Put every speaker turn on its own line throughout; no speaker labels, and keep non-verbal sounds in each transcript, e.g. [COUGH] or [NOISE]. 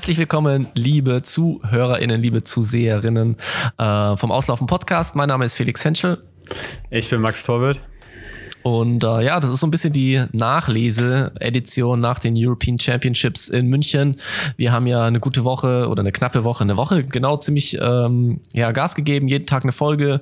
Herzlich willkommen, liebe ZuhörerInnen, liebe Zuseherinnen äh, vom Auslaufen Podcast. Mein Name ist Felix Henschel.
Ich bin Max Torwirt.
Und äh, ja, das ist so ein bisschen die Nachlese-Edition nach den European Championships in München. Wir haben ja eine gute Woche oder eine knappe Woche, eine Woche genau ziemlich ähm, ja, Gas gegeben, jeden Tag eine Folge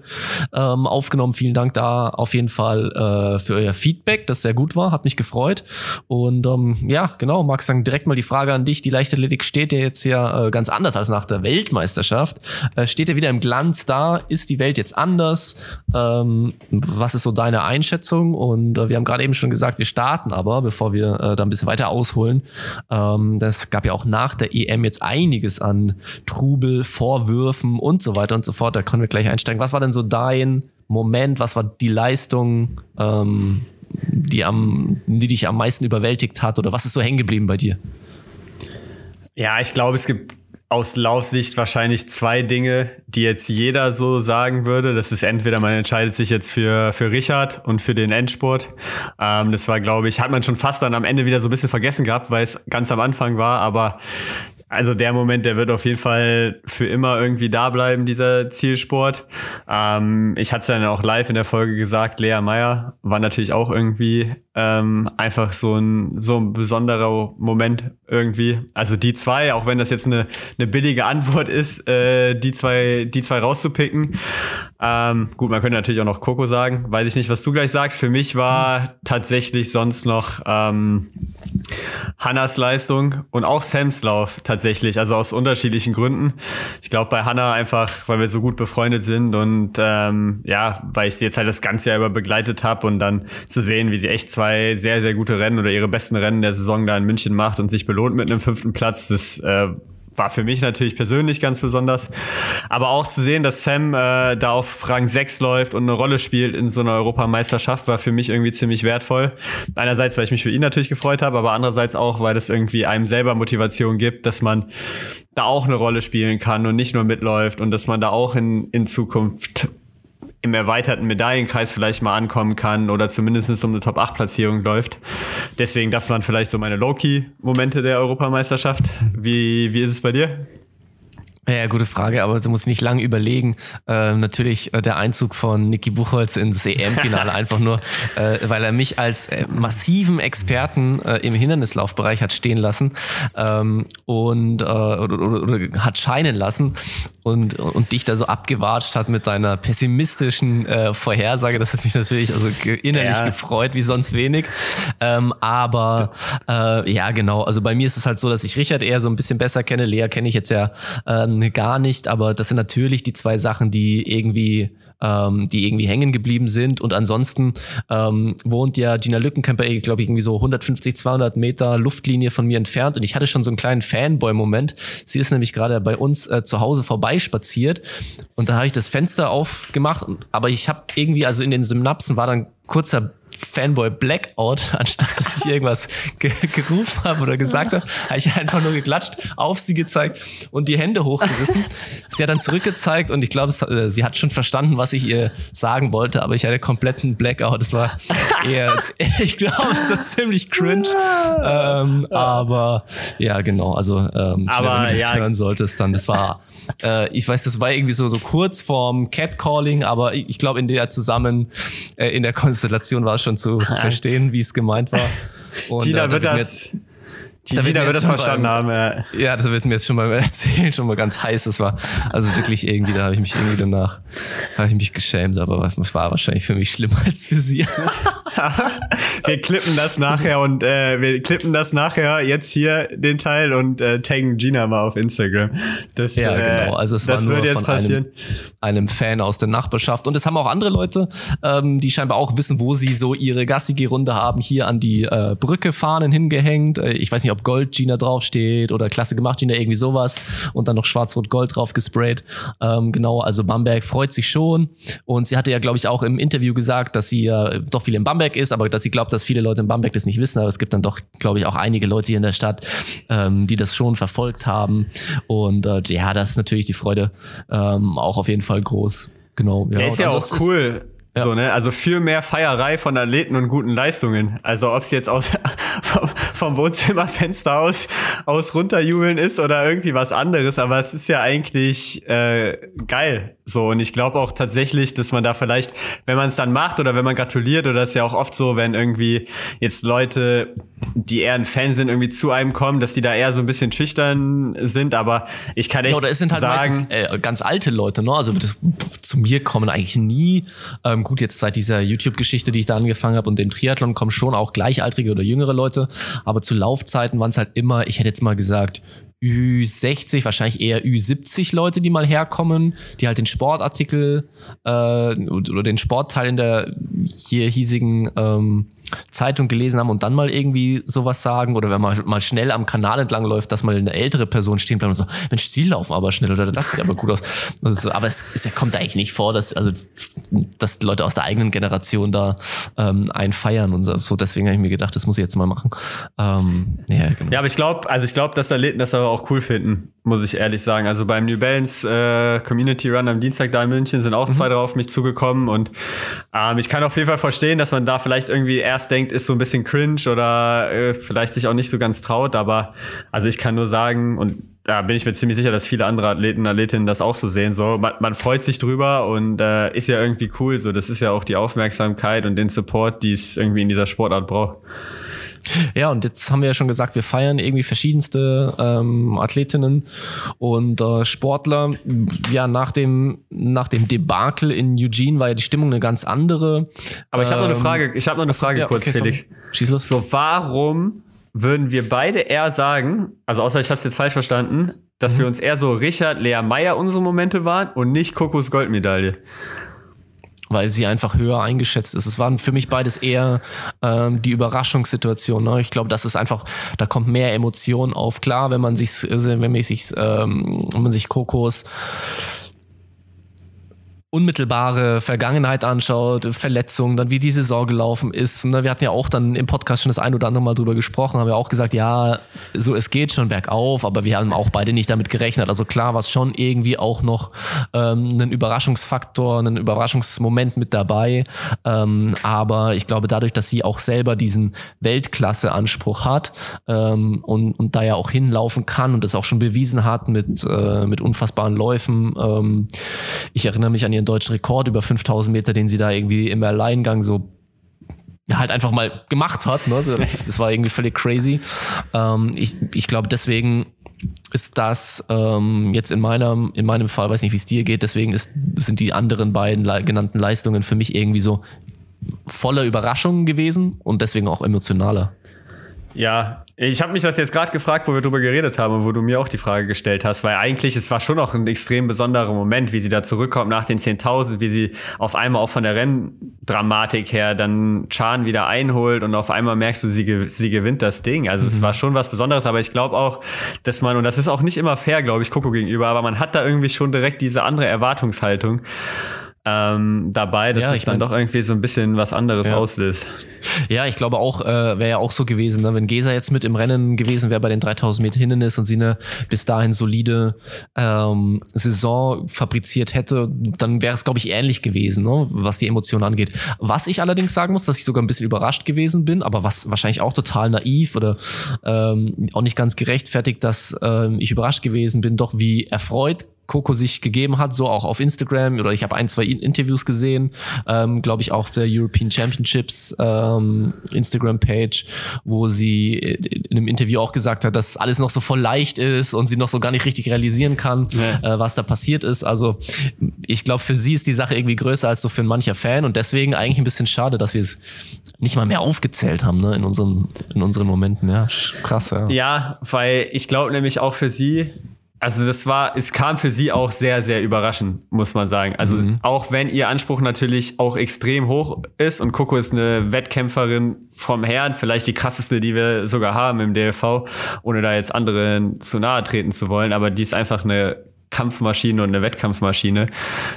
ähm, aufgenommen. Vielen Dank da auf jeden Fall äh, für euer Feedback, das sehr gut war, hat mich gefreut. Und ähm, ja, genau, Max, dann direkt mal die Frage an dich. Die Leichtathletik steht ja jetzt ja äh, ganz anders als nach der Weltmeisterschaft. Äh, steht ja wieder im Glanz da? Ist die Welt jetzt anders? Ähm, was ist so deine Einschätzung? Sendung und äh, wir haben gerade eben schon gesagt, wir starten aber, bevor wir äh, da ein bisschen weiter ausholen. Ähm, das gab ja auch nach der EM jetzt einiges an Trubel, Vorwürfen und so weiter und so fort. Da können wir gleich einsteigen. Was war denn so dein Moment? Was war die Leistung, ähm, die, am, die dich am meisten überwältigt hat? Oder was ist so hängen geblieben bei dir?
Ja, ich glaube, es gibt aus Laufsicht wahrscheinlich zwei Dinge, die jetzt jeder so sagen würde. Das ist entweder man entscheidet sich jetzt für, für Richard und für den Endspurt. Ähm, das war, glaube ich, hat man schon fast dann am Ende wieder so ein bisschen vergessen gehabt, weil es ganz am Anfang war. Aber also der Moment, der wird auf jeden Fall für immer irgendwie da bleiben, dieser Zielsport. Ähm, ich hatte es dann auch live in der Folge gesagt, Lea Meyer war natürlich auch irgendwie ähm, einfach so ein, so ein besonderer Moment irgendwie. Also die zwei, auch wenn das jetzt eine, eine billige Antwort ist, äh, die zwei, die zwei rauszupicken. Ähm, gut, man könnte natürlich auch noch Coco sagen. Weiß ich nicht, was du gleich sagst. Für mich war tatsächlich sonst noch ähm, Hannas Leistung und auch Sams Lauf tatsächlich. Also aus unterschiedlichen Gründen. Ich glaube bei Hanna einfach, weil wir so gut befreundet sind und ähm, ja, weil ich sie jetzt halt das ganze Jahr über begleitet habe und dann zu sehen, wie sie echt zwei zwei sehr, sehr gute Rennen oder ihre besten Rennen der Saison da in München macht und sich belohnt mit einem fünften Platz. Das äh, war für mich natürlich persönlich ganz besonders. Aber auch zu sehen, dass Sam äh, da auf Rang 6 läuft und eine Rolle spielt in so einer Europameisterschaft, war für mich irgendwie ziemlich wertvoll. Einerseits, weil ich mich für ihn natürlich gefreut habe, aber andererseits auch, weil es irgendwie einem selber Motivation gibt, dass man da auch eine Rolle spielen kann und nicht nur mitläuft und dass man da auch in, in Zukunft im erweiterten Medaillenkreis vielleicht mal ankommen kann oder zumindest um eine Top-8-Platzierung läuft. Deswegen, das waren vielleicht so meine Low-Key-Momente der Europameisterschaft. Wie, wie ist es bei dir?
Ja, gute Frage, aber du musst nicht lange überlegen. Äh, natürlich äh, der Einzug von Niki Buchholz ins EM-Finale [LAUGHS] einfach nur, äh, weil er mich als äh, massiven Experten äh, im Hindernislaufbereich hat stehen lassen ähm, und äh, oder, oder, oder, hat scheinen lassen und, und dich da so abgewatscht hat mit deiner pessimistischen Vorhersage. Das hat mich natürlich also innerlich ja. gefreut, wie sonst wenig. Ähm, aber ja, genau. Also bei mir ist es halt so, dass ich Richard eher so ein bisschen besser kenne. Lea kenne ich jetzt ja ähm, ähm, gar nicht, aber das sind natürlich die zwei Sachen, die irgendwie ähm, die irgendwie hängen geblieben sind. Und ansonsten ähm, wohnt ja Gina Lückenkämper, glaube ich, irgendwie so 150, 200 Meter Luftlinie von mir entfernt. Und ich hatte schon so einen kleinen Fanboy-Moment. Sie ist nämlich gerade bei uns äh, zu Hause vorbeispaziert. Und da habe ich das Fenster aufgemacht. Aber ich habe irgendwie, also in den Synapsen war dann kurzer Fanboy Blackout, [LAUGHS] anstatt dass ich irgendwas ge gerufen habe oder gesagt habe, habe ich einfach nur geklatscht, auf sie gezeigt und die Hände hochgerissen. sie hat dann zurückgezeigt und ich glaube, äh, sie hat schon verstanden, was ich ihr sagen wollte, aber ich hatte kompletten Blackout. Das war [LAUGHS] eher, ich glaube, es war ziemlich cringe. Ähm, aber ja, genau. Also, ähm, aber wenn du das ja, hören solltest, dann das war, äh, ich weiß, das war irgendwie so, so kurz vorm Catcalling, aber ich, ich glaube, in der zusammen, äh, in der Konstellation war es schon zu verstehen, wie es gemeint war.
Und, Gina äh, wird das da Jeder wird das verstanden beim, haben, ja.
Ja, das wird mir jetzt schon mal [LAUGHS] erzählen, schon mal ganz heiß. Das war also wirklich irgendwie, da habe ich mich irgendwie danach, habe ich mich geschämt, aber es war wahrscheinlich für mich schlimmer als für sie. [LAUGHS]
wir klippen das nachher und äh, wir klippen das nachher jetzt hier den Teil und äh, taggen Gina mal auf Instagram.
Das, ja, äh, genau. Also es war nur von einem, einem, Fan aus der Nachbarschaft und es haben auch andere Leute, ähm, die scheinbar auch wissen, wo sie so ihre Gassige-Runde haben, hier an die äh, Brücke Fahnen hingehängt. Äh, ich weiß nicht, ob Gold Gina draufsteht oder Klasse gemacht Gina, irgendwie sowas und dann noch schwarz-rot-gold drauf gesprayt. Ähm, genau, also Bamberg freut sich schon und sie hatte ja, glaube ich, auch im Interview gesagt, dass sie ja doch viel in Bamberg ist, aber dass sie glaubt, dass viele Leute in Bamberg das nicht wissen, aber es gibt dann doch, glaube ich, auch einige Leute hier in der Stadt, ähm, die das schon verfolgt haben und äh, ja, das ist natürlich die Freude ähm, auch auf jeden Fall groß. Genau.
Ja, Der ist ja auch cool Ja. So, ne? Also für mehr Feierei von Athleten und guten Leistungen. Also ob es jetzt aus [LAUGHS] vom, vom Wohnzimmerfenster aus, aus runterjubeln ist oder irgendwie was anderes, aber es ist ja eigentlich äh, geil. So, und ich glaube auch tatsächlich, dass man da vielleicht, wenn man es dann macht oder wenn man gratuliert, oder ist ja auch oft so, wenn irgendwie jetzt Leute, die eher ein Fan sind, irgendwie zu einem kommen, dass die da eher so ein bisschen schüchtern sind, aber ich kann echt oder
es sind halt sagen, meistens, äh, ganz alte Leute, ne? Also das, zu mir kommen eigentlich nie, ähm, gut, jetzt seit dieser YouTube-Geschichte, die ich da angefangen habe und dem Triathlon kommen schon auch gleichaltrige oder jüngere Leute, aber zu Laufzeiten waren es halt immer, ich hätte jetzt mal gesagt, Ü60, wahrscheinlich eher Ü70 Leute, die mal herkommen, die halt den Sportartikel äh, oder den Sportteil in der hier hiesigen ähm, Zeitung gelesen haben und dann mal irgendwie sowas sagen oder wenn man mal schnell am Kanal entlang läuft, dass mal eine ältere Person stehen bleibt und so, Mensch, sie laufen aber schnell oder das sieht aber gut aus. Also, aber es, es kommt eigentlich nicht vor, dass, also, dass Leute aus der eigenen Generation da ähm, einfeiern und so. Deswegen habe ich mir gedacht, das muss ich jetzt mal machen. Ähm,
ja, genau. ja, aber ich glaube, also ich glaube, dass Athleten das aber auch cool finden, muss ich ehrlich sagen. Also beim New Balance äh, Community Run am Dienstag da in München sind auch mhm. zwei drauf mich zugekommen und ähm, ich kann auf jeden Fall verstehen, dass man da vielleicht irgendwie erst denkt, ist so ein bisschen cringe oder äh, vielleicht sich auch nicht so ganz traut. Aber also ich kann nur sagen, und da bin ich mir ziemlich sicher, dass viele andere Athleten, Athletinnen das auch so sehen. So, man, man freut sich drüber und äh, ist ja irgendwie cool. So, das ist ja auch die Aufmerksamkeit und den Support, die es irgendwie in dieser Sportart braucht.
Ja, und jetzt haben wir ja schon gesagt, wir feiern irgendwie verschiedenste ähm, Athletinnen und äh, Sportler. Ja, nach dem, nach dem Debakel in Eugene war ja die Stimmung eine ganz andere.
Aber ich habe noch eine ähm, Frage, ich habe noch eine Frage ja, kurz, okay, Felix. Schieß los. So, warum würden wir beide eher sagen, also außer ich habe es jetzt falsch verstanden, dass mhm. wir uns eher so Richard Lea Meyer unsere Momente waren und nicht Kokos Goldmedaille?
Weil sie einfach höher eingeschätzt ist. Es waren für mich beides eher ähm, die Überraschungssituation. Ne? Ich glaube, das ist einfach, da kommt mehr Emotion auf. Klar, wenn man sich, wenn man sich, ähm, wenn man sich Kokos unmittelbare Vergangenheit anschaut, Verletzungen, dann wie die Saison gelaufen ist. Und wir hatten ja auch dann im Podcast schon das ein oder andere Mal drüber gesprochen, haben ja auch gesagt, ja, so es geht schon bergauf, aber wir haben auch beide nicht damit gerechnet. Also klar war es schon irgendwie auch noch ähm, ein Überraschungsfaktor, ein Überraschungsmoment mit dabei. Ähm, aber ich glaube, dadurch, dass sie auch selber diesen Weltklasse-Anspruch hat ähm, und, und da ja auch hinlaufen kann und das auch schon bewiesen hat mit, äh, mit unfassbaren Läufen. Ähm, ich erinnere mich an ihren deutschen Rekord über 5000 Meter, den sie da irgendwie im Alleingang so halt einfach mal gemacht hat. Ne? [LAUGHS] Das war irgendwie völlig crazy. Ähm, ich ich glaube, deswegen ist das ähm, jetzt in meinem, in meinem Fall, weiß nicht, wie es dir geht, deswegen ist, sind die anderen beiden genannten Leistungen für mich irgendwie so voller Überraschungen gewesen und deswegen auch emotionaler.
Ja, ich habe mich das jetzt gerade gefragt, wo wir drüber geredet haben und wo du mir auch die Frage gestellt hast, weil eigentlich es war schon noch ein extrem besonderer Moment, wie sie da zurückkommt nach den 10.000, wie sie auf einmal auch von der Renndramatik her dann Chan wieder einholt und auf einmal merkst du, sie, sie gewinnt das Ding. Also mhm. es war schon was Besonderes, aber ich glaube auch, dass man, und das ist auch nicht immer fair, glaube ich, Coco gegenüber, aber man hat da irgendwie schon direkt diese andere Erwartungshaltung ähm, dabei, dass ja, es dann doch irgendwie so ein bisschen was anderes
ja.
auslöst.
Ja, ich glaube auch, äh, wäre ja auch so gewesen, ne? wenn Gesa jetzt mit im Rennen gewesen wäre bei den 3000 Meter Hindernis und sie eine bis dahin solide ähm, Saison fabriziert hätte, dann wäre es, glaube ich, ähnlich gewesen, ne? was die Emotionen angeht. Was ich allerdings sagen muss, dass ich sogar ein bisschen überrascht gewesen bin, aber was wahrscheinlich auch total naiv oder ähm, auch nicht ganz gerechtfertigt, dass ähm, ich überrascht gewesen bin, doch wie erfreut Coco sich gegeben hat, so auch auf Instagram oder ich habe ein, zwei Interviews gesehen, ähm, glaube ich auch der European Championships ähm, Instagram-Page, wo sie in einem Interview auch gesagt hat, dass alles noch so voll leicht ist und sie noch so gar nicht richtig realisieren kann, ja. äh, was da passiert ist. Also ich glaube, für sie ist die Sache irgendwie größer als so für mancher Fan und deswegen eigentlich ein bisschen schade, dass wir es nicht mal mehr aufgezählt haben ne, in, unseren, in unseren Momenten. Ja, krass. Ja,
ja weil ich glaube nämlich auch für sie, also das war, es kam für sie auch sehr, sehr überraschend, muss man sagen. Also mhm. auch wenn ihr Anspruch natürlich auch extrem hoch ist und Coco ist eine Wettkämpferin vom Herrn, vielleicht die krasseste, die wir sogar haben im DLV, ohne da jetzt anderen zu nahe treten zu wollen, aber die ist einfach eine Kampfmaschine und eine Wettkampfmaschine.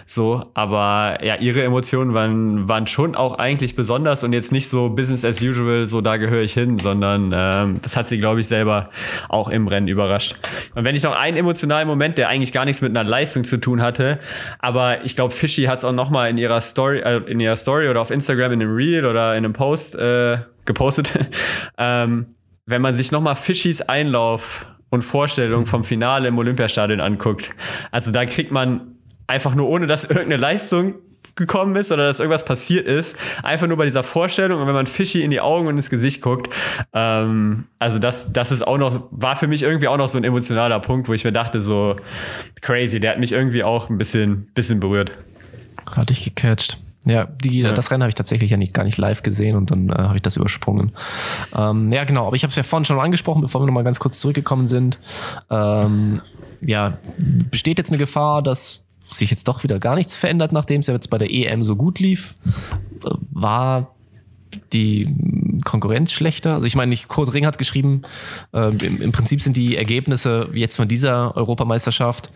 So, aber ja, ihre Emotionen waren, waren schon auch eigentlich besonders und jetzt nicht so Business as usual, so da gehöre ich hin, sondern ähm, das hat sie, glaube ich, selber auch im Rennen überrascht. Und wenn ich noch einen emotionalen Moment, der eigentlich gar nichts mit einer Leistung zu tun hatte, aber ich glaube, Fishy hat es auch nochmal in ihrer Story, äh, in ihrer Story oder auf Instagram in einem Reel oder in einem Post äh, gepostet. [LAUGHS] ähm, wenn man sich nochmal Fischis Einlauf und Vorstellung vom Finale im Olympiastadion anguckt. Also da kriegt man einfach nur, ohne dass irgendeine Leistung gekommen ist oder dass irgendwas passiert ist, einfach nur bei dieser Vorstellung und wenn man Fischi in die Augen und ins Gesicht guckt, ähm, also das, das ist auch noch, war für mich irgendwie auch noch so ein emotionaler Punkt, wo ich mir dachte, so crazy, der hat mich irgendwie auch ein bisschen, bisschen berührt.
Hat dich gecatcht. Ja, die, ja. das Rennen habe ich tatsächlich ja nicht, gar nicht live gesehen und dann äh, habe ich das übersprungen. Ähm, ja, genau, aber ich habe es ja vorhin schon angesprochen, bevor wir nochmal ganz kurz zurückgekommen sind. Ähm, ja, besteht jetzt eine Gefahr, dass sich jetzt doch wieder gar nichts verändert, nachdem es ja jetzt bei der EM so gut lief? War die Konkurrenz schlechter? Also ich meine, Kurt Ring hat geschrieben, äh, im, im, Prinzip sind die Ergebnisse jetzt von dieser Europameisterschaft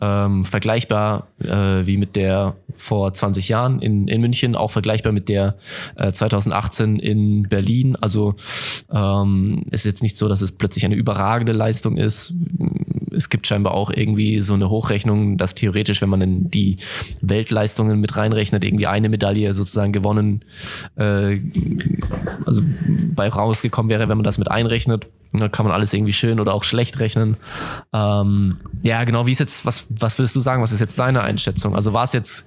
ähm, vergleichbar äh, wie mit der vor 20 Jahren in, in München, auch vergleichbar mit der äh, 2018 in Berlin. Also ähm, ist jetzt nicht so, dass es plötzlich eine überragende Leistung ist. Es gibt scheinbar auch irgendwie so eine Hochrechnung, dass theoretisch, wenn man in die Weltleistungen mit reinrechnet, irgendwie eine Medaille sozusagen gewonnen, äh, also bei rausgekommen wäre, wenn man das mit einrechnet. Da kann man alles irgendwie schön oder auch schlecht rechnen. Ähm, ja, genau, wie ist jetzt, was, was würdest du sagen, was ist jetzt deine Einschätzung? Also war es jetzt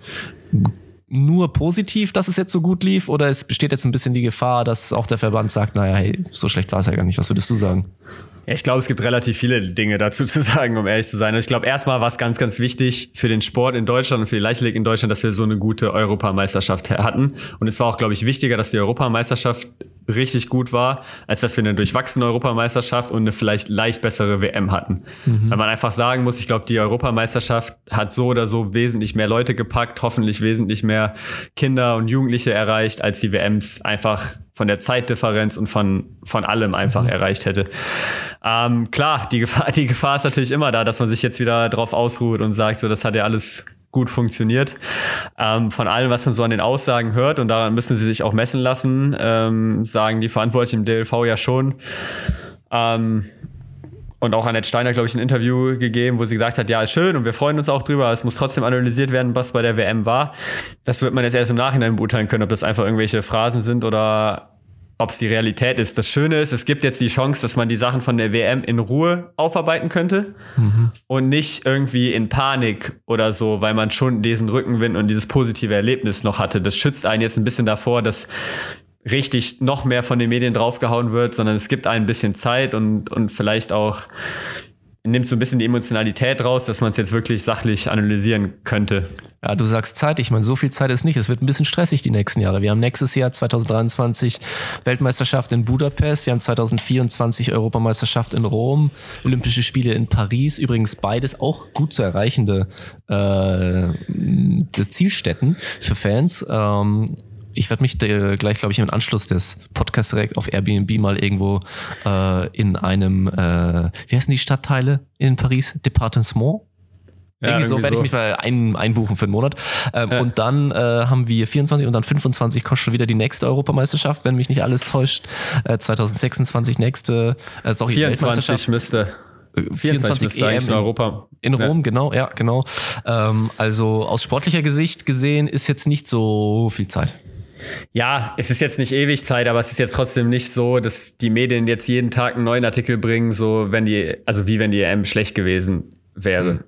nur positiv, dass es jetzt so gut lief oder es besteht jetzt ein bisschen die Gefahr, dass auch der Verband sagt, naja, hey, so schlecht war es ja gar nicht. Was würdest du sagen?
Ja, ich glaube, es gibt relativ viele Dinge dazu [LAUGHS] zu sagen, um ehrlich zu sein. ich glaube, erstmal war es ganz, ganz wichtig für den Sport in Deutschland und für die Leichtathletik in Deutschland, dass wir so eine gute Europameisterschaft hatten. Und es war auch, glaube ich, wichtiger, dass die Europameisterschaft richtig gut war, als dass wir eine durchwachsene Europameisterschaft und eine vielleicht leicht bessere WM hatten. Mhm. Weil man einfach sagen muss, ich glaube, die Europameisterschaft hat so oder so wesentlich mehr Leute gepackt, hoffentlich wesentlich mehr Kinder und Jugendliche erreicht, als die WMs einfach von der Zeitdifferenz und von, von allem einfach mhm. erreicht hätte. Ähm, klar, die Gefahr, die Gefahr ist natürlich immer da, dass man sich jetzt wieder drauf ausruht und sagt, so, das hat ja alles gut funktioniert. Ähm, von allem, was man so an den Aussagen hört, und daran müssen sie sich auch messen lassen, ähm, sagen die Verantwortlichen im DLV ja schon. Ähm, und auch Annette Steiner, glaube ich, ein Interview gegeben, wo sie gesagt hat, ja, ist schön und wir freuen uns auch drüber, es muss trotzdem analysiert werden, was bei der WM war. Das wird man jetzt erst im Nachhinein beurteilen können, ob das einfach irgendwelche Phrasen sind oder ob es die Realität ist. Das Schöne ist, es gibt jetzt die Chance, dass man die Sachen von der WM in Ruhe aufarbeiten könnte mhm. und nicht irgendwie in Panik oder so, weil man schon diesen Rückenwind und dieses positive Erlebnis noch hatte. Das schützt einen jetzt ein bisschen davor, dass richtig noch mehr von den Medien draufgehauen wird, sondern es gibt ein bisschen Zeit und, und vielleicht auch nimmt so ein bisschen die Emotionalität raus, dass man es jetzt wirklich sachlich analysieren könnte.
Ja, du sagst Zeit. Ich meine, so viel Zeit ist nicht. Es wird ein bisschen stressig die nächsten Jahre. Wir haben nächstes Jahr 2023 Weltmeisterschaft in Budapest. Wir haben 2024 Europameisterschaft in Rom, Olympische Spiele in Paris. Übrigens beides auch gut zu erreichende äh, Zielstätten für Fans. Ähm, ich werde mich gleich, glaube ich, im Anschluss des Podcasts direkt auf Airbnb mal irgendwo äh, in einem, äh, wie heißen die Stadtteile in Paris? Departement? Ja, irgendwie, so werde so. ich mich mal ein, einbuchen für einen Monat. Ähm, ja. Und dann äh, haben wir 24 und dann 25 kostet schon wieder die nächste Europameisterschaft, wenn mich nicht alles täuscht. Äh, 2026 nächste,
äh, sorry, 24 müsste.
24, 24 EM in Europa. In Rom, ja. genau, ja, genau. Ähm, also aus sportlicher Gesicht gesehen ist jetzt nicht so viel Zeit.
Ja, es ist jetzt nicht ewig Zeit, aber es ist jetzt trotzdem nicht so, dass die Medien jetzt jeden Tag einen neuen Artikel bringen, so wenn die, also wie wenn die EM schlecht gewesen wäre. Mhm.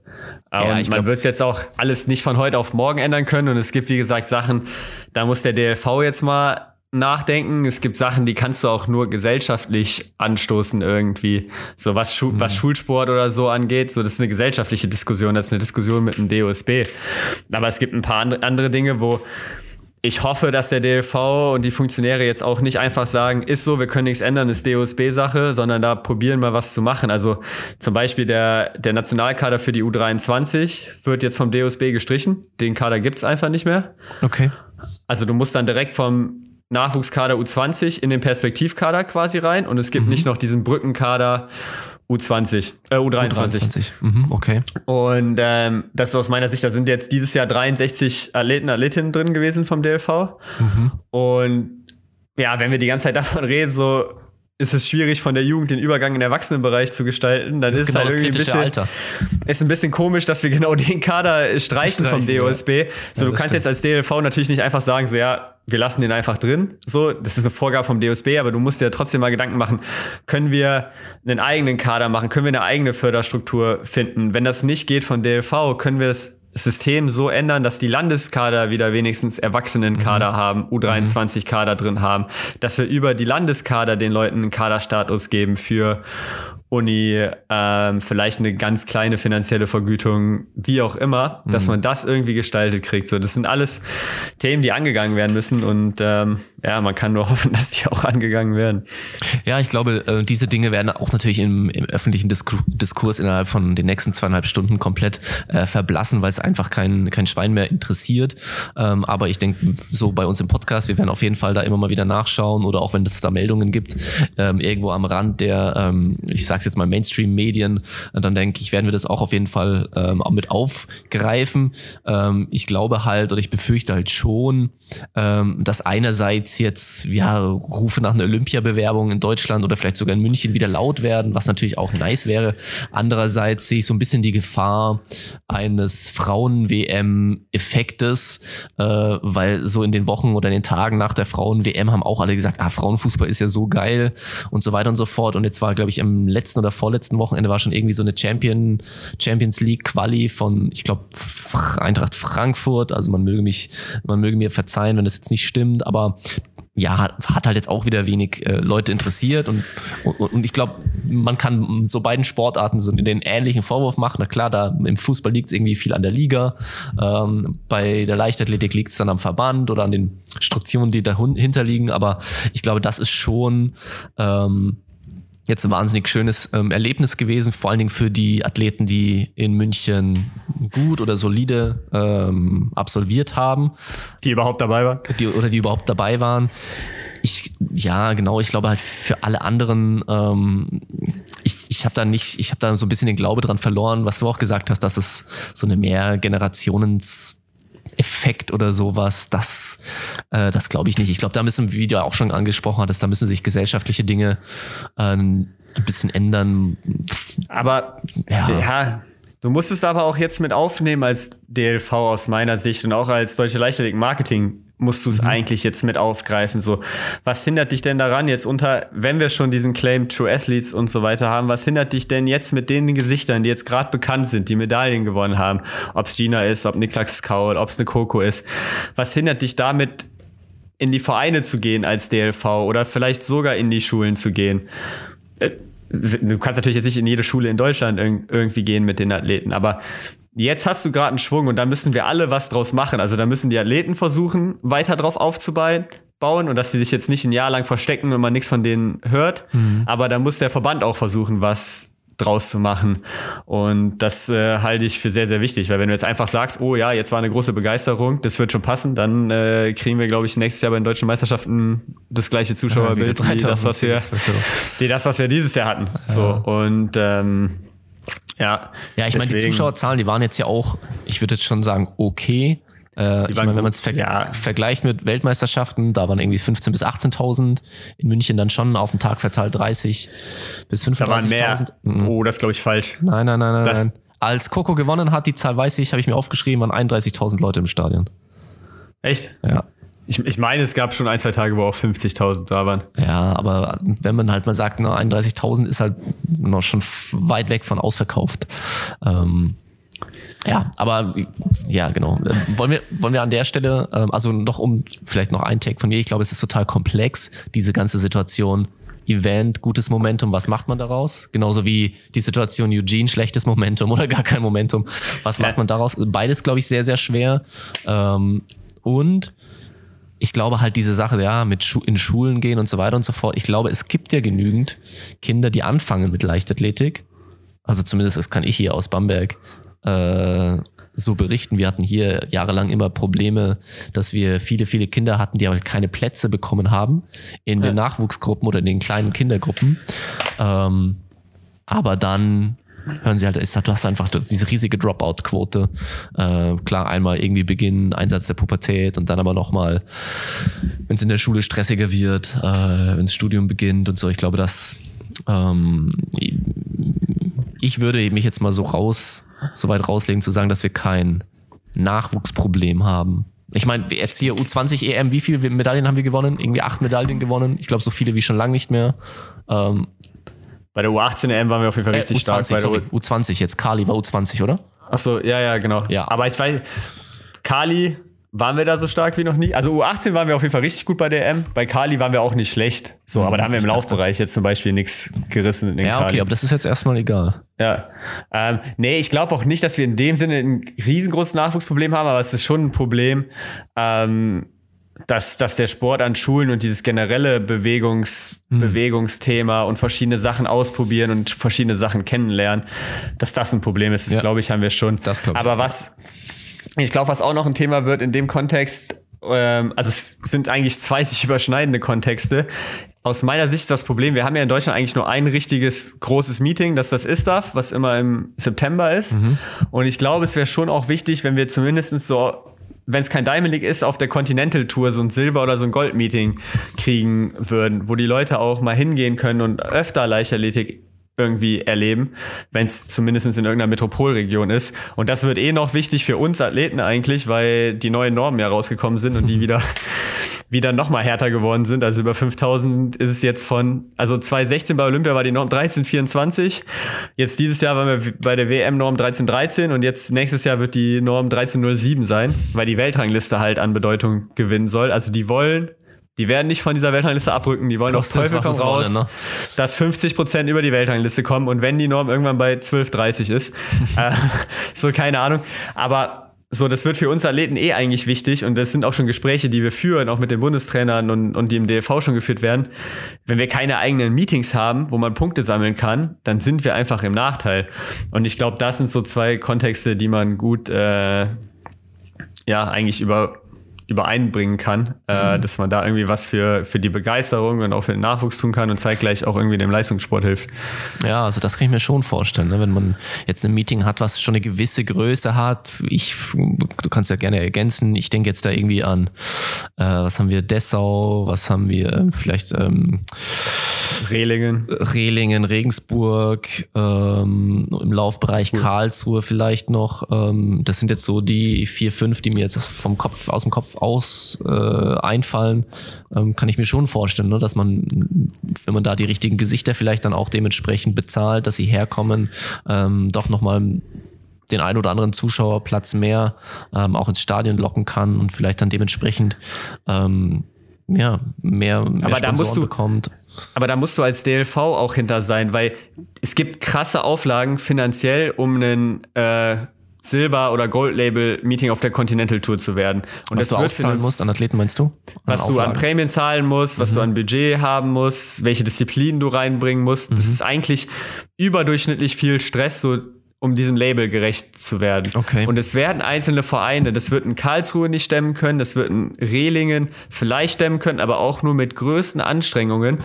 Ja, und man wird es jetzt auch alles nicht von heute auf morgen ändern können. Und es gibt, wie gesagt, Sachen, da muss der DLV jetzt mal nachdenken. Es gibt Sachen, die kannst du auch nur gesellschaftlich anstoßen irgendwie. So was, Schu mhm. was Schulsport oder so angeht. So, das ist eine gesellschaftliche Diskussion. Das ist eine Diskussion mit dem DOSB. Aber es gibt ein paar andere Dinge, wo ich hoffe, dass der DLV und die Funktionäre jetzt auch nicht einfach sagen, ist so, wir können nichts ändern, ist DOSB-Sache, sondern da probieren mal was zu machen. Also zum Beispiel der, der Nationalkader für die U23 wird jetzt vom DOSB gestrichen. Den Kader gibt's einfach nicht mehr.
Okay.
Also du musst dann direkt vom Nachwuchskader U20 in den Perspektivkader quasi rein und es gibt mhm. nicht noch diesen Brückenkader U20, äh, U23. U23.
Mhm, okay.
Und ähm, das ist aus meiner Sicht, da sind jetzt dieses Jahr 63 Athleten, Athletinnen drin gewesen vom DLV. Mhm. Und ja, wenn wir die ganze Zeit [LAUGHS] davon reden, so ist es schwierig, von der Jugend den Übergang in den Erwachsenenbereich zu gestalten. Dann das ist, ist genau halt irgendwie ein bisschen, Alter. ist ein bisschen komisch, dass wir genau den Kader streichen, streichen vom DOSB. Ja. So, ja, du kannst stimmt. jetzt als DLV natürlich nicht einfach sagen, so ja, wir lassen den einfach drin. So, das ist eine Vorgabe vom DOSB, aber du musst dir trotzdem mal Gedanken machen, können wir einen eigenen Kader machen, können wir eine eigene Förderstruktur finden? Wenn das nicht geht von DLV, können wir es System so ändern, dass die Landeskader wieder wenigstens Erwachsenenkader mhm. haben, U23-Kader drin haben, dass wir über die Landeskader den Leuten einen Kaderstatus geben für Uni, ähm, vielleicht eine ganz kleine finanzielle Vergütung, wie auch immer, mhm. dass man das irgendwie gestaltet kriegt. So, das sind alles Themen, die angegangen werden müssen und ähm, ja, man kann nur [LAUGHS] hoffen, dass die auch angegangen werden.
Ja, ich glaube, äh, diese Dinge werden auch natürlich im, im öffentlichen Diskurs innerhalb von den nächsten zweieinhalb Stunden komplett äh, verblassen, weil es einfach kein, kein Schwein mehr interessiert. Ähm, aber ich denke, so bei uns im Podcast, wir werden auf jeden Fall da immer mal wieder nachschauen oder auch wenn es da Meldungen gibt, ähm, irgendwo am Rand der, ähm, ich sag's jetzt mal Mainstream-Medien, dann denke ich, werden wir das auch auf jeden Fall ähm, auch mit aufgreifen. Ähm, ich glaube halt oder ich befürchte halt schon, ähm, dass einerseits jetzt ja Rufe nach einer Olympiabewerbung in Deutschland oder vielleicht sogar in München wieder laut werden, was natürlich auch nice wäre. Andererseits sehe ich so ein bisschen die Gefahr eines Frauen-WM-Effektes, äh, weil so in den Wochen oder in den Tagen nach der Frauen-WM haben auch alle gesagt, ah, Frauenfußball ist ja so geil und so weiter und so fort. Und jetzt war, glaube ich, im letzten oder vorletzten Wochenende war schon irgendwie so eine Champion, Champions League Quali von, ich glaube, Eintracht Frankfurt. Also man möge mich, man möge mir verzeihen, wenn das jetzt nicht stimmt, aber ja, hat halt jetzt auch wieder wenig äh, Leute interessiert und, und, und ich glaube, man kann so beiden Sportarten so den ähnlichen Vorwurf machen. Na klar, da im Fußball liegt es irgendwie viel an der Liga, ähm, bei der Leichtathletik liegt es dann am Verband oder an den Strukturen, die dahinter liegen, aber ich glaube, das ist schon ähm, jetzt ein wahnsinnig schönes ähm, Erlebnis gewesen, vor allen Dingen für die Athleten, die in München gut oder solide ähm, absolviert haben.
Die überhaupt dabei waren?
Die, oder die überhaupt dabei waren. Ich, ja, genau, ich glaube halt für alle anderen, ähm, ich, ich habe da nicht, ich habe da so ein bisschen den Glaube dran verloren, was du auch gesagt hast, dass es so eine mehr Generationens Effekt oder sowas, das, äh, das glaube ich nicht. Ich glaube, da müssen, wie du auch schon angesprochen hattest, da müssen sich gesellschaftliche Dinge äh, ein bisschen ändern.
Aber ja. ja. Du musst es aber auch jetzt mit aufnehmen als DLV aus meiner Sicht und auch als Deutsche Leichtathletik Marketing musst du es mhm. eigentlich jetzt mit aufgreifen. So, was hindert dich denn daran jetzt unter, wenn wir schon diesen Claim True Athletes und so weiter haben, was hindert dich denn jetzt mit den Gesichtern, die jetzt gerade bekannt sind, die Medaillen gewonnen haben, ob es Gina ist, ob Niklas Kaul, ob es eine Coco ist, was hindert dich damit in die Vereine zu gehen als DLV oder vielleicht sogar in die Schulen zu gehen? Äh, du kannst natürlich jetzt nicht in jede Schule in Deutschland irgendwie gehen mit den Athleten, aber jetzt hast du gerade einen Schwung und da müssen wir alle was draus machen. Also da müssen die Athleten versuchen, weiter drauf aufzubauen bauen und dass sie sich jetzt nicht ein Jahr lang verstecken, wenn man nichts von denen hört. Mhm. Aber da muss der Verband auch versuchen, was draus zu machen. Und das äh, halte ich für sehr, sehr wichtig, weil wenn du jetzt einfach sagst, oh ja, jetzt war eine große Begeisterung, das wird schon passen, dann äh, kriegen wir, glaube ich, nächstes Jahr bei den deutschen Meisterschaften das gleiche Zuschauerbild ja, wie, das, was wir, [LAUGHS] wie das, was wir dieses Jahr hatten. Ja. So und ähm, ja.
Ja, ich meine, die Zuschauerzahlen, die waren jetzt ja auch, ich würde jetzt schon sagen, okay. Äh, ich meine, wenn man es ver ja. vergleicht mit Weltmeisterschaften, da waren irgendwie 15.000 bis 18.000. In München dann schon auf den Tag verteilt 30 bis 35.000. Da waren mehr.
Mhm. Oh, das glaube ich falsch.
Nein, nein, nein, nein, nein. Als Coco gewonnen hat, die Zahl weiß ich, habe ich mir aufgeschrieben, waren 31.000 Leute im Stadion.
Echt?
Ja.
Ich, ich meine, es gab schon ein, zwei Tage, wo auch 50.000 da waren.
Ja, aber wenn man halt mal sagt, 31.000 ist halt noch schon weit weg von ausverkauft. Ähm, ja, aber ja, genau. Wollen wir, wollen wir an der Stelle, ähm, also noch um vielleicht noch ein Take von mir, ich glaube, es ist total komplex, diese ganze Situation. Event, gutes Momentum, was macht man daraus? Genauso wie die Situation Eugene, schlechtes Momentum oder gar kein Momentum. Was macht man daraus? Beides, glaube ich, sehr, sehr schwer. Ähm, und ich glaube halt diese Sache, ja, mit Schu in Schulen gehen und so weiter und so fort. Ich glaube, es gibt ja genügend Kinder, die anfangen mit Leichtathletik. Also zumindest das kann ich hier aus Bamberg äh, so berichten. Wir hatten hier jahrelang immer Probleme, dass wir viele, viele Kinder hatten, die aber keine Plätze bekommen haben in ja. den Nachwuchsgruppen oder in den kleinen Kindergruppen. Ähm, aber dann hören sie halt, du hast einfach diese riesige Dropout-Quote. Äh, klar, einmal irgendwie Beginn, Einsatz der Pubertät und dann aber nochmal, wenn es in der Schule stressiger wird, äh, wenn das Studium beginnt und so. Ich glaube, dass ähm, ich würde mich jetzt mal so raus, so weit rauslegen zu sagen, dass wir kein Nachwuchsproblem haben. Ich meine, jetzt hier U20 EM, wie viele Medaillen haben wir gewonnen? Irgendwie acht Medaillen gewonnen. Ich glaube, so viele wie schon lange nicht mehr. Ähm,
bei der U18 EM waren wir auf jeden Fall äh, richtig
U20,
stark.
Sorry, U20 jetzt. Kali war U20, oder?
Achso, ja, ja, genau.
Ja.
Aber ich weiß, Kali waren wir da so stark wie noch nie. Also U18 waren wir auf jeden Fall richtig gut bei der EM. Bei Kali waren wir auch nicht schlecht. So, aber da haben wir im Laufbereich jetzt zum Beispiel nichts gerissen.
In den ja, Kali. okay, aber das ist jetzt erstmal egal.
Ja. Ähm, nee, ich glaube auch nicht, dass wir in dem Sinne ein riesengroßes Nachwuchsproblem haben, aber es ist schon ein Problem, ähm, dass, dass der Sport an Schulen und dieses generelle Bewegungs, hm. Bewegungsthema und verschiedene Sachen ausprobieren und verschiedene Sachen kennenlernen, dass das ein Problem ist, das ja. glaube ich, haben wir schon.
Das
ich. Aber was, ich glaube, was auch noch ein Thema wird in dem Kontext, ähm, also es sind eigentlich zwei sich überschneidende Kontexte. Aus meiner Sicht ist das Problem, wir haben ja in Deutschland eigentlich nur ein richtiges großes Meeting, das ist das ISTAF, was immer im September ist. Mhm. Und ich glaube, es wäre schon auch wichtig, wenn wir zumindest so wenn es kein Diamond League ist, auf der Continental Tour so ein Silber- oder so ein Gold-Meeting kriegen würden, wo die Leute auch mal hingehen können und öfter Leichtathletik irgendwie erleben, wenn es zumindest in irgendeiner Metropolregion ist. Und das wird eh noch wichtig für uns Athleten eigentlich, weil die neuen Normen ja rausgekommen sind und die [LAUGHS] wieder, wieder noch mal härter geworden sind. Also über 5000 ist es jetzt von, also 2016 bei Olympia war die Norm 1324. Jetzt dieses Jahr waren wir bei der WM-Norm 1313 und jetzt nächstes Jahr wird die Norm 1307 sein, weil die Weltrangliste halt an Bedeutung gewinnen soll. Also die wollen die werden nicht von dieser Weltrangliste abrücken. Die wollen auf Teufel komm raus, ne? dass 50 Prozent über die Weltrangliste kommen. Und wenn die Norm irgendwann bei 12,30 ist, [LAUGHS] äh, so keine Ahnung. Aber so, das wird für uns Athleten eh eigentlich wichtig. Und das sind auch schon Gespräche, die wir führen, auch mit den Bundestrainern und, und die im DLV schon geführt werden. Wenn wir keine eigenen Meetings haben, wo man Punkte sammeln kann, dann sind wir einfach im Nachteil. Und ich glaube, das sind so zwei Kontexte, die man gut, äh, ja, eigentlich über übereinbringen kann, äh, mhm. dass man da irgendwie was für, für die Begeisterung und auch für den Nachwuchs tun kann und zeitgleich auch irgendwie dem Leistungssport hilft.
Ja, also das kann ich mir schon vorstellen, ne? wenn man jetzt ein Meeting hat, was schon eine gewisse Größe hat. Ich, du kannst ja gerne ergänzen. Ich denke jetzt da irgendwie an, äh, was haben wir, Dessau, was haben wir, äh, vielleicht ähm,
Rehlingen.
Rehlingen, Regensburg, ähm, im Laufbereich cool. Karlsruhe vielleicht noch. Ähm, das sind jetzt so die vier, fünf, die mir jetzt vom Kopf, aus dem Kopf aus äh, einfallen. Ähm, kann ich mir schon vorstellen, ne? dass man, wenn man da die richtigen Gesichter vielleicht dann auch dementsprechend bezahlt, dass sie herkommen, ähm, doch nochmal den ein oder anderen Zuschauerplatz mehr ähm, auch ins Stadion locken kann und vielleicht dann dementsprechend ähm, ja, mehr, mehr
aber da musst du, bekommt. Aber da musst du als DLV auch hinter sein, weil es gibt krasse Auflagen finanziell, um einen äh, Silber- oder Gold-Label-Meeting auf der Continental Tour zu werden.
Und was das du auszahlen musst an Athleten, meinst du? An
was Auflagen. du an Prämien zahlen musst, was mhm. du an Budget haben musst, welche Disziplinen du reinbringen musst. Mhm. Das ist eigentlich überdurchschnittlich viel Stress, so um diesem Label gerecht zu werden.
Okay.
Und es werden einzelne Vereine, das wird ein Karlsruhe nicht stemmen können, das wird ein Rehlingen vielleicht stemmen können, aber auch nur mit größten Anstrengungen.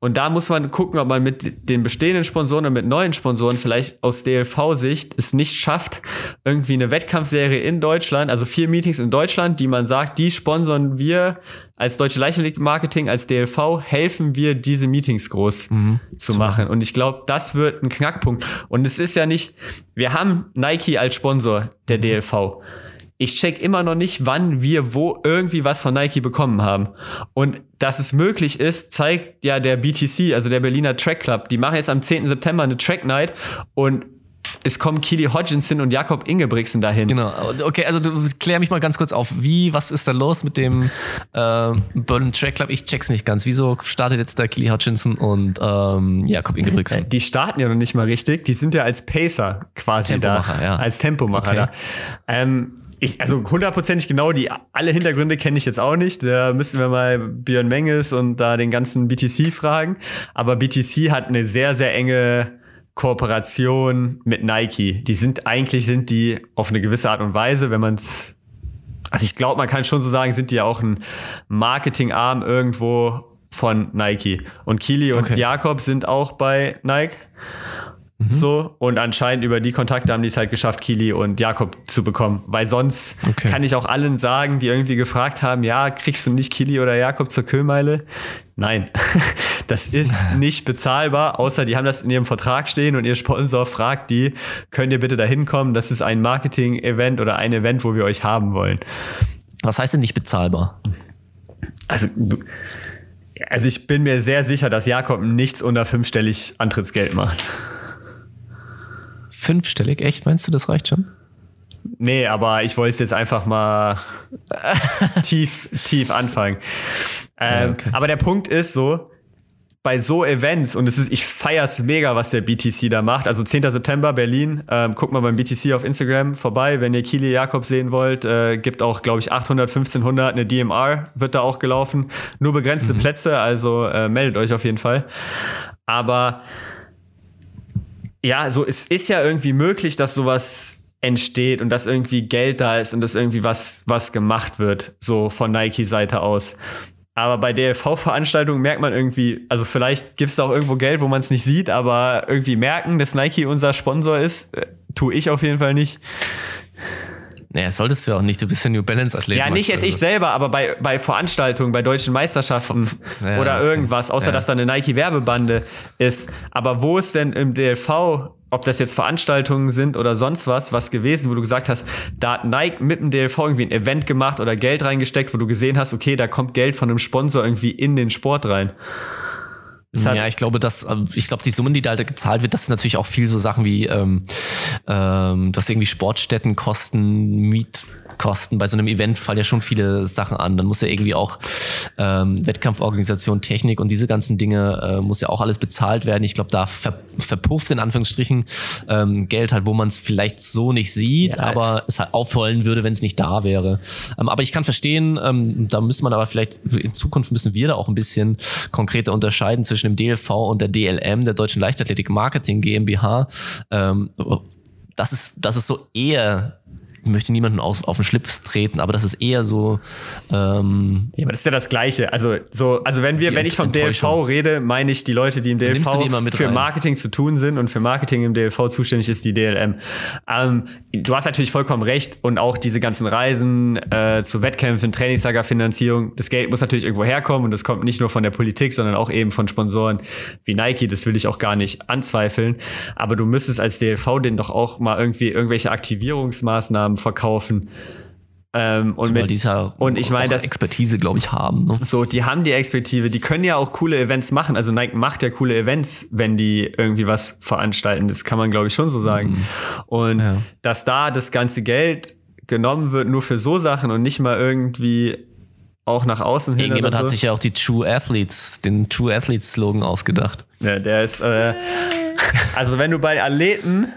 Und da muss man gucken, ob man mit den bestehenden Sponsoren und mit neuen Sponsoren vielleicht aus DLV-Sicht es nicht schafft, irgendwie eine Wettkampfserie in Deutschland, also vier Meetings in Deutschland, die man sagt, die sponsern wir als Deutsche Leichtathletik Marketing, als DLV helfen wir, diese Meetings groß mhm. zu machen. Und ich glaube, das wird ein Knackpunkt. Und es ist ja nicht, wir haben Nike als Sponsor der mhm. DLV. Ich check immer noch nicht, wann wir wo irgendwie was von Nike bekommen haben. Und dass es möglich ist, zeigt ja der BTC, also der Berliner Track Club. Die machen jetzt am 10. September eine Track Night und es kommen Kili Hodginson und Jakob Ingebrigtsen dahin.
Genau. Okay, also du klär mich mal ganz kurz auf. Wie, was ist da los mit dem äh, Berlin Track Club? Ich check's nicht ganz. Wieso startet jetzt da Kili Hodginson und ähm, Jakob Ingebrigtsen?
Die starten ja noch nicht mal richtig. Die sind ja als Pacer quasi
Tempomacher,
da.
Ja.
Als Tempomacher okay. da. Ähm, ich, also hundertprozentig genau die alle Hintergründe kenne ich jetzt auch nicht. Da müssen wir mal Björn Menges und da den ganzen BTC fragen. Aber BTC hat eine sehr, sehr enge Kooperation mit Nike. Die sind eigentlich sind die auf eine gewisse Art und Weise, wenn man es also ich glaube, man kann schon so sagen, sind die ja auch ein Marketingarm irgendwo von Nike. Und Kili und okay. Jakob sind auch bei Nike. Mhm. So, und anscheinend über die Kontakte haben die es halt geschafft, Kili und Jakob zu bekommen. Weil sonst okay. kann ich auch allen sagen, die irgendwie gefragt haben, ja, kriegst du nicht Kili oder Jakob zur Kühlmeile? Nein, [LAUGHS] das ist [LAUGHS] nicht bezahlbar, außer die haben das in ihrem Vertrag stehen und ihr Sponsor fragt die, könnt ihr bitte da hinkommen? Das ist ein Marketing-Event oder ein Event, wo wir euch haben wollen.
Was heißt denn nicht bezahlbar?
Also, also ich bin mir sehr sicher, dass Jakob nichts unter fünfstellig Antrittsgeld macht.
Fünfstellig, echt? Meinst du, das reicht schon?
Nee, aber ich wollte es jetzt einfach mal [LAUGHS] tief, tief anfangen. Ähm, okay. Aber der Punkt ist so, bei so Events, und es ist, ich feier's mega, was der BTC da macht. Also 10. September, Berlin. Ähm, guckt mal beim BTC auf Instagram vorbei, wenn ihr Kili Jakob sehen wollt. Äh, gibt auch, glaube ich, 800, 1500. Eine DMR wird da auch gelaufen. Nur begrenzte mhm. Plätze, also äh, meldet euch auf jeden Fall. Aber ja, so es ist ja irgendwie möglich, dass sowas entsteht und dass irgendwie Geld da ist und dass irgendwie was, was gemacht wird, so von Nike-Seite aus. Aber bei DLV-Veranstaltungen merkt man irgendwie, also vielleicht gibt es da auch irgendwo Geld, wo man es nicht sieht, aber irgendwie merken, dass Nike unser Sponsor ist, äh, tue ich auf jeden Fall nicht.
Naja, solltest du auch nicht. Du bist ja New Balance Athlet.
Ja, nicht jetzt also. ich selber, aber bei, bei Veranstaltungen, bei deutschen Meisterschaften ja, oder irgendwas, außer ja. dass da eine Nike Werbebande ist. Aber wo ist denn im DLV ob das jetzt Veranstaltungen sind oder sonst was, was gewesen, wo du gesagt hast, da hat Nike mit dem DLV irgendwie ein Event gemacht oder Geld reingesteckt, wo du gesehen hast, okay, da kommt Geld von einem Sponsor irgendwie in den Sport rein.
Ja, ich glaube, dass äh, ich glaube, die Summen, die da gezahlt wird, das sind natürlich auch viel so Sachen wie, ähm, ähm, dass irgendwie Sportstätten kosten, Miet Kosten. Bei so einem Event fallen ja schon viele Sachen an. Dann muss ja irgendwie auch ähm, Wettkampforganisation, Technik und diese ganzen Dinge äh, muss ja auch alles bezahlt werden. Ich glaube, da ver verpufft in Anführungsstrichen ähm, Geld halt, wo man es vielleicht so nicht sieht, ja, aber es halt auffallen würde, wenn es nicht da wäre. Ähm, aber ich kann verstehen, ähm, da müsste man aber vielleicht in Zukunft müssen wir da auch ein bisschen konkreter unterscheiden zwischen dem DLV und der DLM, der Deutschen Leichtathletik Marketing GmbH. Ähm, das ist, das ist so eher möchte niemanden auf, auf den Schlips treten, aber das ist eher so.
Ähm, ja, aber das ist ja das Gleiche. Also so, also wenn wir, wenn ich vom DLV rede, meine ich die Leute, die im DLV die für rein? Marketing zu tun sind und für Marketing im DLV zuständig ist die DLM. Ähm, du hast natürlich vollkommen recht und auch diese ganzen Reisen äh, zu Wettkämpfen, Trainingslagerfinanzierung, das Geld muss natürlich irgendwo herkommen und das kommt nicht nur von der Politik, sondern auch eben von Sponsoren wie Nike. Das will ich auch gar nicht anzweifeln. Aber du müsstest als DLV den doch auch mal irgendwie irgendwelche Aktivierungsmaßnahmen verkaufen.
Ähm, und, mit, und ich meine, das Expertise, glaube ich, haben. Ne?
So, die haben die Expertise, die können ja auch coole Events machen. Also Nike macht ja coole Events, wenn die irgendwie was veranstalten. Das kann man, glaube ich, schon so sagen. Mhm. Und ja. dass da das ganze Geld genommen wird, nur für so Sachen und nicht mal irgendwie auch nach außen
hin. Irgendjemand so. hat sich ja auch die True Athletes, den True Athletes Slogan ausgedacht.
Ja, der ist, äh, [LAUGHS] also wenn du bei Athleten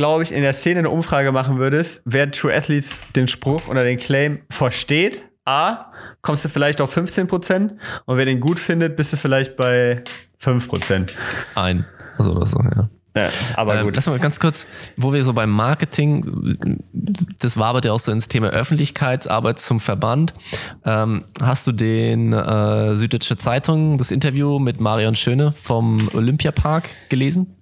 glaube ich, in der Szene eine Umfrage machen würdest, wer True Athletes den Spruch oder den Claim versteht, A, kommst du vielleicht auf 15% und wer den gut findet, bist du vielleicht bei 5%.
Ein. Also oder so, ja.
Ja, aber
ähm,
gut.
Lass mal ganz kurz, wo wir so beim Marketing, das war aber ja auch so ins Thema Öffentlichkeitsarbeit zum Verband. Ähm, hast du den äh, Süddeutsche Zeitung, das Interview mit Marion Schöne vom Olympiapark gelesen?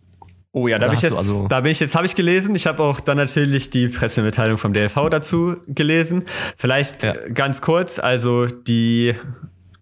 Oh ja, da bin, ich jetzt, also da bin ich jetzt, habe ich gelesen. Ich habe auch dann natürlich die Pressemitteilung vom DLV dazu gelesen. Vielleicht ja. ganz kurz, also die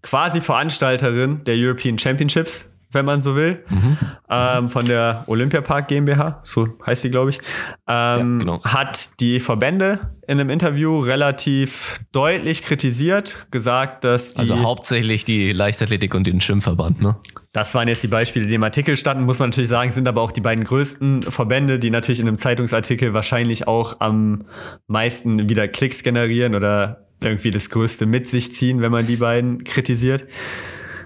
quasi Veranstalterin der European Championships, wenn man so will, mhm. ähm, von der Olympiapark GmbH, so heißt sie, glaube ich, ähm, ja, genau. hat die Verbände in einem Interview relativ deutlich kritisiert, gesagt, dass die.
Also hauptsächlich die Leichtathletik und den Schwimmverband, ne?
Das waren jetzt die Beispiele, die im Artikel standen, muss man natürlich sagen, sind aber auch die beiden größten Verbände, die natürlich in einem Zeitungsartikel wahrscheinlich auch am meisten wieder Klicks generieren oder irgendwie das Größte mit sich ziehen, wenn man die beiden kritisiert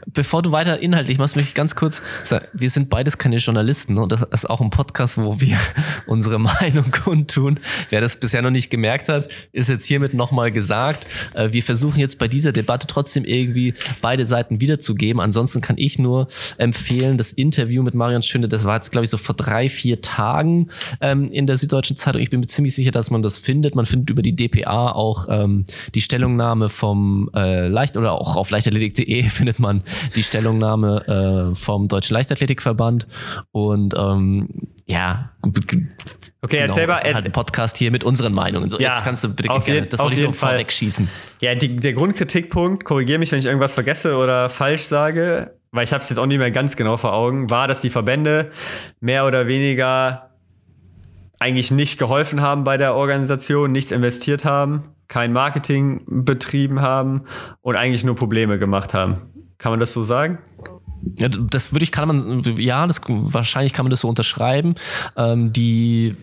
bevor du weiter inhaltlich machst, möchte ich ganz kurz sagen, wir sind beides keine Journalisten und das ist auch ein Podcast, wo wir [LAUGHS] unsere Meinung kundtun. Wer das bisher noch nicht gemerkt hat, ist jetzt hiermit nochmal gesagt. Äh, wir versuchen jetzt bei dieser Debatte trotzdem irgendwie beide Seiten wiederzugeben. Ansonsten kann ich nur empfehlen, das Interview mit Marian Schöne, das war jetzt, glaube ich, so vor drei, vier Tagen ähm, in der Süddeutschen Zeitung. Ich bin mir ziemlich sicher, dass man das findet. Man findet über die DPA auch ähm, die Stellungnahme vom äh, Leicht oder auch auf leichtathletik.de [LAUGHS] findet man die Stellungnahme äh, vom Deutschen Leichtathletikverband. Und ähm, ja,
Okay,
genau,
erzähl mal.
das ist halt ein Podcast hier mit unseren Meinungen. So,
Ja,
jetzt kannst du bitte
auf
gerne, das wollte ich nur
Fall.
vorwegschießen.
Ja, die, der Grundkritikpunkt, korrigiere mich, wenn ich irgendwas vergesse oder falsch sage, weil ich habe es jetzt auch nicht mehr ganz genau vor Augen, war, dass die Verbände mehr oder weniger eigentlich nicht geholfen haben bei der Organisation, nichts investiert haben, kein Marketing betrieben haben und eigentlich nur Probleme gemacht haben. Kann man das so sagen?
Ja, das würde ich, kann man, ja, das, wahrscheinlich kann man das so unterschreiben. Ähm, die,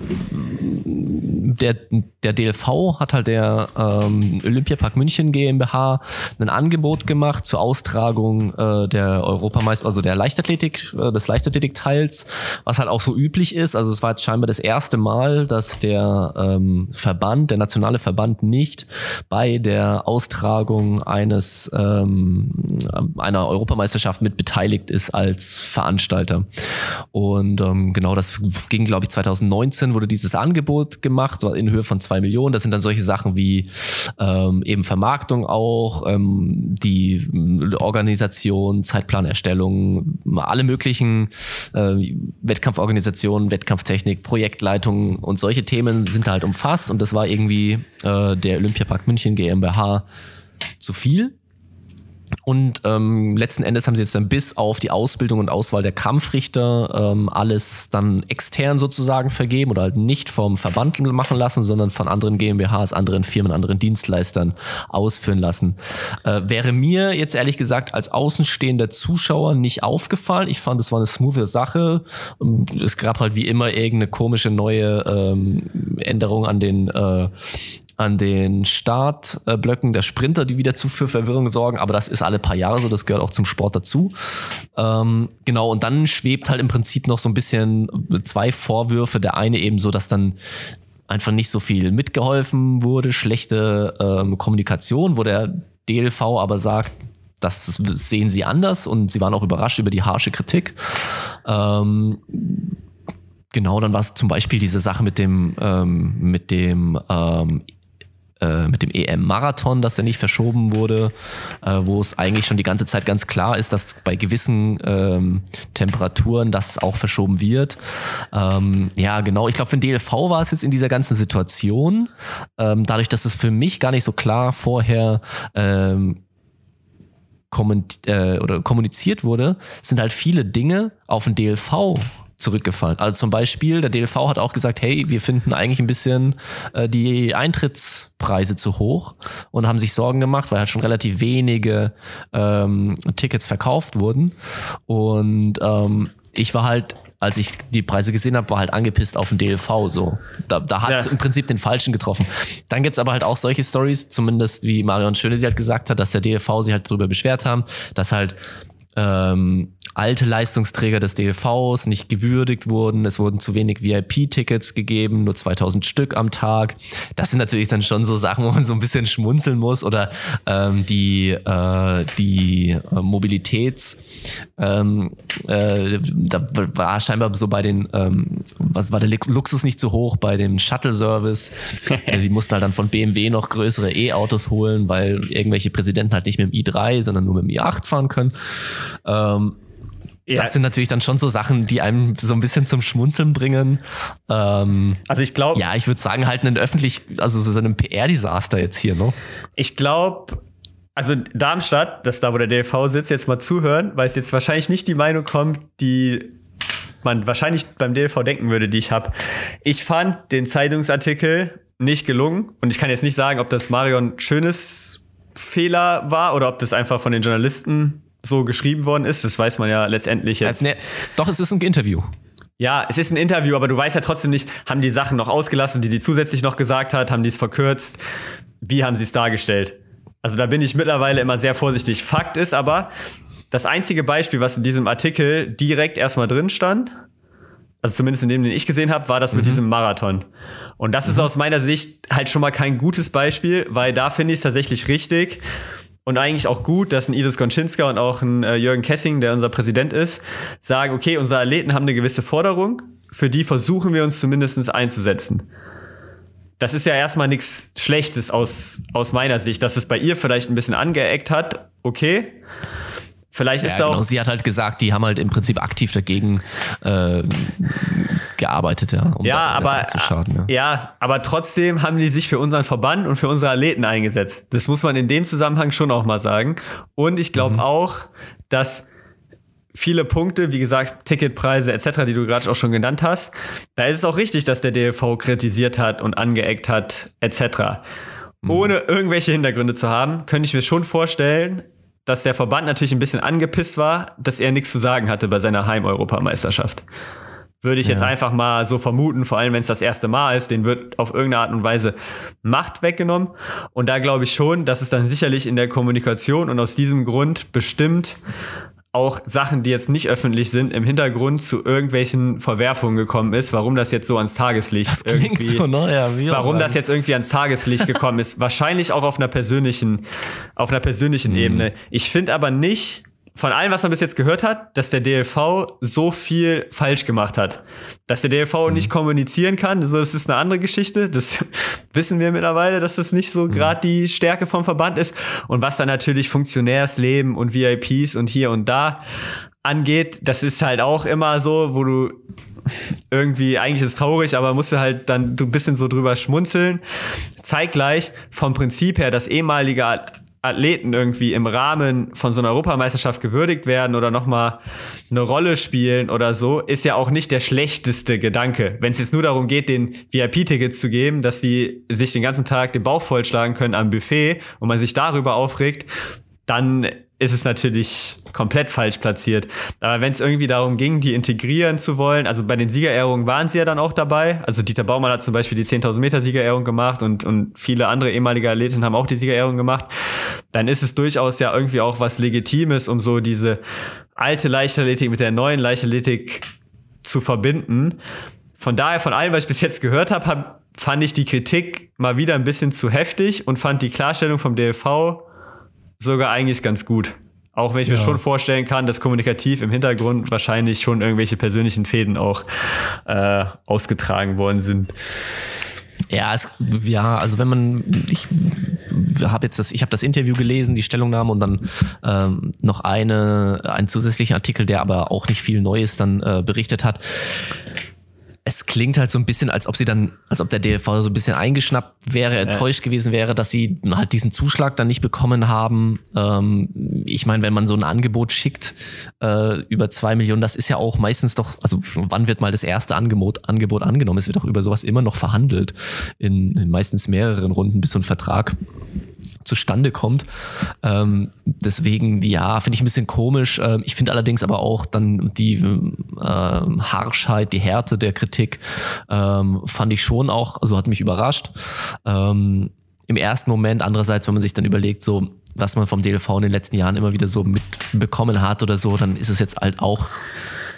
der, der DLV hat halt der ähm, Olympiapark München GmbH ein Angebot gemacht zur Austragung äh, der Europameister, also der Leichtathletik, äh, des Leichtathletikteils, was halt auch so üblich ist. Also es war jetzt scheinbar das erste Mal, dass der ähm, Verband, der nationale Verband nicht bei der Austragung eines ähm, einer Europameisterschaft mit beteiligt ist als Veranstalter. Und ähm, genau, das ging, glaube ich, 2019 wurde dieses Angebot gemacht, in Höhe von zwei Millionen. Das sind dann solche Sachen wie ähm, eben Vermarktung auch, ähm, die Organisation, Zeitplanerstellung, alle möglichen äh, Wettkampforganisationen, Wettkampftechnik, Projektleitung und solche Themen sind da halt umfasst. Und das war irgendwie äh, der Olympiapark München GmbH zu viel. Und ähm, letzten Endes haben sie jetzt dann bis auf die Ausbildung und Auswahl der Kampfrichter ähm, alles dann extern sozusagen vergeben oder halt nicht vom Verband machen lassen, sondern von anderen GmbHs, anderen Firmen, anderen Dienstleistern ausführen lassen. Äh, wäre mir jetzt ehrlich gesagt als außenstehender Zuschauer nicht aufgefallen. Ich fand, es war eine smoothe Sache. Ähm, Es gab halt wie immer irgendeine komische neue ähm, Änderung an den äh, an den Startblöcken der Sprinter, die wieder zu für Verwirrung sorgen, aber das ist alle paar Jahre so, das gehört auch zum Sport dazu. Ähm, genau, und dann schwebt halt im Prinzip noch so ein bisschen zwei Vorwürfe. Der eine eben so, dass dann einfach nicht so viel mitgeholfen wurde, schlechte ähm, Kommunikation, wo der DLV aber sagt, das sehen sie anders und sie waren auch überrascht über die harsche Kritik. Ähm, genau, dann war es zum Beispiel diese Sache mit dem, ähm, mit dem ähm, äh, mit dem EM-Marathon, dass der nicht verschoben wurde, äh, wo es eigentlich schon die ganze Zeit ganz klar ist, dass bei gewissen ähm, Temperaturen das auch verschoben wird. Ähm, ja, genau. Ich glaube, für den DLV war es jetzt in dieser ganzen Situation, ähm, dadurch, dass es für mich gar nicht so klar vorher ähm, äh, kommuniziert wurde, sind halt viele Dinge auf den DLV zurückgefallen. Also zum Beispiel, der DLV hat auch gesagt, hey, wir finden eigentlich ein bisschen äh, die Eintrittspreise zu hoch und haben sich Sorgen gemacht, weil halt schon relativ wenige ähm, Tickets verkauft wurden. Und ähm, ich war halt als ich die Preise gesehen habe, war halt angepisst auf den DLV. So, da, da hat es
Ja.
im Prinzip den Falschen getroffen. Dann gibt's aber halt auch solche Stories, zumindest wie Marion Schöne sie halt gesagt hat, dass der DLV sich halt darüber beschwert haben, dass halt ähm, alte Leistungsträger des DLVs nicht gewürdigt wurden. Es wurden zu wenig VIP-Tickets gegeben, nur 2000 Stück am Tag. Das sind natürlich dann schon so Sachen, wo man so ein bisschen schmunzeln muss. Oder ähm, die, äh, die äh, Mobilitäts, ähm, äh, da war scheinbar so bei den, ähm, was war der Lux- Luxus nicht so hoch bei dem Shuttle-Service. Äh, [LAUGHS] die mussten halt dann von BMW noch größere E-Autos holen, weil irgendwelche Präsidenten halt nicht mit dem i3, sondern nur mit dem i8 fahren können. Ähm,
Ja,
das sind natürlich dann schon so Sachen, die einem so ein bisschen zum Schmunzeln bringen. Ähm,
also ich glaube,
ja, ich würde sagen, halt ein öffentlich, also so ein PR-Desaster jetzt hier, ne?
Ich glaube, also Darmstadt, das da, wo der DLV sitzt, jetzt mal zuhören, weil es jetzt wahrscheinlich nicht die Meinung kommt, die man wahrscheinlich beim DLV denken würde, die ich habe. Ich fand den Zeitungsartikel nicht gelungen und ich kann jetzt nicht sagen, ob das Marion schönes Fehler war oder ob das einfach von den Journalisten so geschrieben worden ist. Das weiß man ja letztendlich jetzt.
Ne, doch, es ist ein Interview.
Ja, es ist ein Interview, aber du weißt ja trotzdem nicht, haben die Sachen noch ausgelassen, die sie zusätzlich noch gesagt hat, haben die es verkürzt, wie haben sie es dargestellt? Also da bin ich mittlerweile immer sehr vorsichtig. Fakt ist aber, das einzige Beispiel, was in diesem Artikel direkt erstmal drin stand, also zumindest in dem, den ich gesehen habe, war das mit diesem Marathon. Und das ist aus meiner Sicht halt schon mal kein gutes Beispiel, weil da finde ich es tatsächlich richtig und eigentlich auch gut, dass ein Idris Gonczynska und auch ein äh, Jürgen Kessing, der unser Präsident ist, sagen, okay, unsere Athleten haben eine gewisse Forderung, für die versuchen wir uns zumindest einzusetzen. Das ist ja erstmal nichts Schlechtes aus, aus meiner Sicht, dass es bei ihr vielleicht ein bisschen angeeckt hat, okay. Vielleicht ist
Ja,
da auch
genau. Sie hat halt gesagt, die haben halt im Prinzip aktiv dagegen äh, gearbeitet, ja,
um ja, aber, ja. ja, aber trotzdem haben die sich für unseren Verband und für unsere Athleten eingesetzt. Das muss man in dem Zusammenhang schon auch mal sagen. Und ich glaube mhm. auch, dass viele Punkte, wie gesagt, Ticketpreise etc., die du gerade auch schon genannt hast, da ist es auch richtig, dass der DLV kritisiert hat und angeeckt hat etc. Mhm. Ohne irgendwelche Hintergründe zu haben, könnte ich mir schon vorstellen, dass der Verband natürlich ein bisschen angepisst war, dass er nichts zu sagen hatte bei seiner Heim-Europameisterschaft. Würde ich ja. jetzt einfach mal so vermuten, vor allem wenn es das erste Mal ist, den wird auf irgendeine Art und Weise Macht weggenommen. Und da glaube ich schon, dass es dann sicherlich in der Kommunikation und aus diesem Grund bestimmt auch Sachen, die jetzt nicht öffentlich sind, im Hintergrund zu irgendwelchen Verwerfungen gekommen ist, warum das jetzt so ans Tageslicht das irgendwie, so, ne? ja, warum sagen. das jetzt irgendwie ans Tageslicht gekommen ist. [LAUGHS] Wahrscheinlich auch auf einer persönlichen, auf einer persönlichen mhm. Ebene. Ich finde aber nicht, von allem, was man bis jetzt gehört hat, dass der DLV so viel falsch gemacht hat. Dass der DLV mhm. nicht kommunizieren kann, so, das ist eine andere Geschichte. Das [LAUGHS] wissen wir mittlerweile, dass das nicht so mhm. gerade die Stärke vom Verband ist. Und was dann natürlich Funktionärsleben und VIPs und hier und da angeht, das ist halt auch immer so, wo du irgendwie, eigentlich ist es traurig, aber musst du halt dann ein bisschen so drüber schmunzeln. Zeitgleich vom Prinzip her, das ehemalige Athleten irgendwie im Rahmen von so einer Europameisterschaft gewürdigt werden oder nochmal eine Rolle spielen oder so, ist ja auch nicht der schlechteste Gedanke. Wenn es jetzt nur darum geht, den VIP-Tickets zu geben, dass sie sich den ganzen Tag den Bauch vollschlagen können am Buffet und man sich darüber aufregt, dann ist es natürlich komplett falsch platziert. Aber wenn es irgendwie darum ging, die integrieren zu wollen, also bei den Siegerehrungen waren sie ja dann auch dabei. Also Dieter Baumann hat zum Beispiel die 10.000 Meter Siegerehrung gemacht und, und viele andere ehemalige Athletinnen haben auch die Siegerehrung gemacht. Dann ist es durchaus ja irgendwie auch was Legitimes, um so diese alte Leichtathletik mit der neuen Leichtathletik zu verbinden. Von daher, von allem, was ich bis jetzt gehört habe, hab, fand ich die Kritik mal wieder ein bisschen zu heftig und fand die Klarstellung vom DLV sogar eigentlich ganz gut. Auch wenn ich ja. mir schon vorstellen kann, dass kommunikativ im Hintergrund wahrscheinlich schon irgendwelche persönlichen Fäden auch äh, ausgetragen worden sind.
Ja, es, ja, also wenn man, ich habe jetzt das, ich habe das Interview gelesen, die Stellungnahme und dann ähm, noch eine, ein zusätzlicher Artikel, der aber auch nicht viel Neues dann äh, berichtet hat es klingt halt so ein bisschen, als ob sie dann, als ob der DLV so ein bisschen eingeschnappt wäre, enttäuscht ja. gewesen wäre, dass sie halt diesen Zuschlag dann nicht bekommen haben. Ähm, ich meine, wenn man so ein Angebot schickt äh, über zwei Millionen, das ist ja auch meistens doch, also wann wird mal das erste Angebot, Angebot angenommen? Es wird doch über sowas immer noch verhandelt, in, in meistens mehreren Runden, bis so ein Vertrag zustande kommt. Ähm, deswegen, ja, finde ich ein bisschen komisch. Ähm, ich finde allerdings aber auch dann die ähm, Harschheit, die Härte der Kritik ähm, fand ich schon auch, also hat mich überrascht. Ähm, Im ersten Moment, andererseits, wenn man sich dann überlegt, so, was man vom DLV in den letzten Jahren immer wieder so mitbekommen hat oder so, dann ist es jetzt halt auch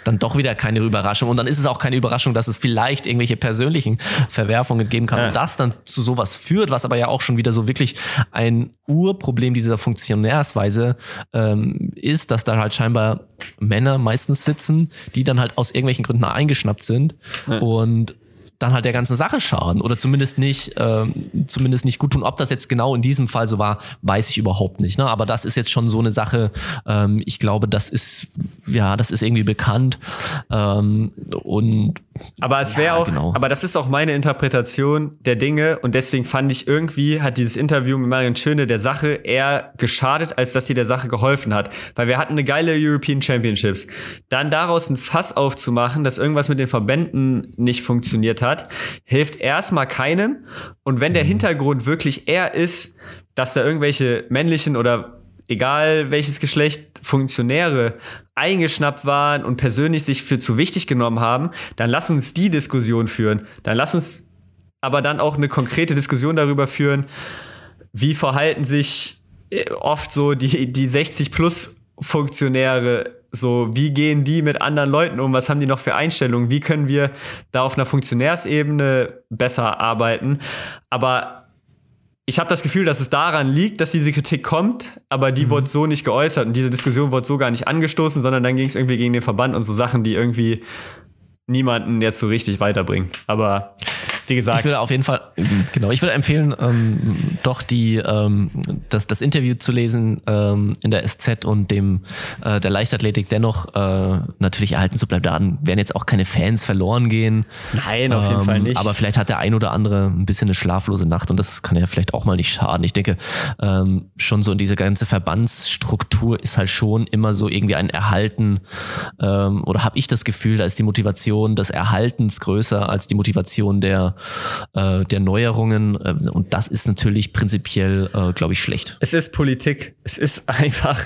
dann doch wieder keine Überraschung. Und dann ist es auch keine Überraschung, dass es vielleicht irgendwelche persönlichen Verwerfungen geben kann ja. und das dann zu sowas führt, was aber ja auch schon wieder so wirklich ein Urproblem dieser Funktionärsweise ähm, ist, dass da halt scheinbar Männer meistens sitzen, die dann halt aus irgendwelchen Gründen eingeschnappt sind ja. und dann halt der ganzen Sache schaden oder zumindest nicht, ähm, zumindest nicht gut tun. Ob das jetzt genau in diesem Fall so war, weiß ich überhaupt nicht. Ne? Aber das ist jetzt schon so eine Sache. Ähm, ich glaube, das ist ja, das ist irgendwie bekannt ähm, und
aber es wäre ja, auch, genau. aber das ist auch meine Interpretation der Dinge und deswegen fand ich irgendwie hat dieses Interview mit Marion Schöne der Sache eher geschadet, als dass sie der Sache geholfen hat, weil wir hatten eine geile European Championships. Dann daraus ein Fass aufzumachen, dass irgendwas mit den Verbänden nicht funktioniert hat, hilft erstmal keinem und wenn der mhm. Hintergrund wirklich eher ist, dass da irgendwelche männlichen oder egal welches Geschlecht, Funktionäre eingeschnappt waren und persönlich sich für zu wichtig genommen haben, dann lass uns die Diskussion führen. Dann lass uns aber dann auch eine konkrete Diskussion darüber führen, wie verhalten sich äh, oft so die, die 60 plus Funktionäre so, wie gehen die mit anderen Leuten um? Was haben die noch für Einstellungen? Wie können wir da auf einer Funktionärsebene besser arbeiten? Aber ich habe das Gefühl, dass es daran liegt, dass diese Kritik kommt, aber die mhm. wurde so nicht geäußert und diese Diskussion wurde so gar nicht angestoßen, sondern dann ging es irgendwie gegen den Verband und so Sachen, die irgendwie niemanden jetzt so richtig weiterbringen. Aber wie gesagt.
Ich würde auf jeden Fall, genau, ich würde empfehlen, ähm, doch die, ähm, das, das Interview zu lesen ähm, in der SZ und dem äh, der Leichtathletik dennoch äh, natürlich erhalten zu bleiben. Da werden jetzt auch keine Fans verloren gehen.
Nein, auf jeden
Ähm,
Fall nicht.
Aber vielleicht hat der ein oder andere ein bisschen eine schlaflose Nacht und das kann ja vielleicht auch mal nicht schaden. Ich denke, ähm, schon so in diese ganze Verbandsstruktur ist halt schon immer so irgendwie ein Erhalten ähm, oder habe ich das Gefühl, da ist die Motivation des Erhaltens größer als die Motivation der, äh, der Neuerungen ähm, und das ist natürlich prinzipiell, äh, glaube ich, schlecht.
es ist Politik. Es ist [LAUGHS] einfach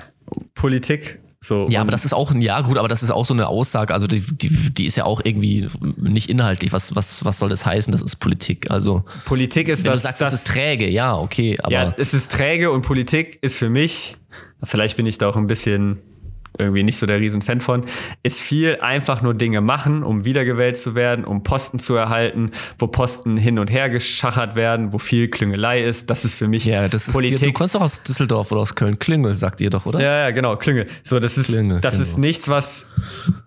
Politik. So.
Ja, aber das ist auch ein, ja gut, aber das ist auch so eine Aussage, also die, die, die ist ja auch irgendwie nicht inhaltlich. Was, was, was soll das heißen? Das ist Politik. Also
Politik ist
wenn
das,
du sagst,
das,
das ist träge, ja, okay, aber
ja, es ist träge und Politik ist für mich, vielleicht bin ich da auch ein bisschen irgendwie nicht so der Riesenfan von, ist viel einfach nur Dinge machen, um wiedergewählt zu werden, um Posten zu erhalten, wo Posten hin und her geschachert werden, wo viel Klüngelei ist. Das ist für mich
ja, das ist
Politik.
Hier, du kommst doch aus Düsseldorf oder aus Köln. Klingel, sagt ihr doch, oder?
Ja, ja, genau, Klüngel. So, das ist,
Klüngel,
das
genau.
ist nichts, was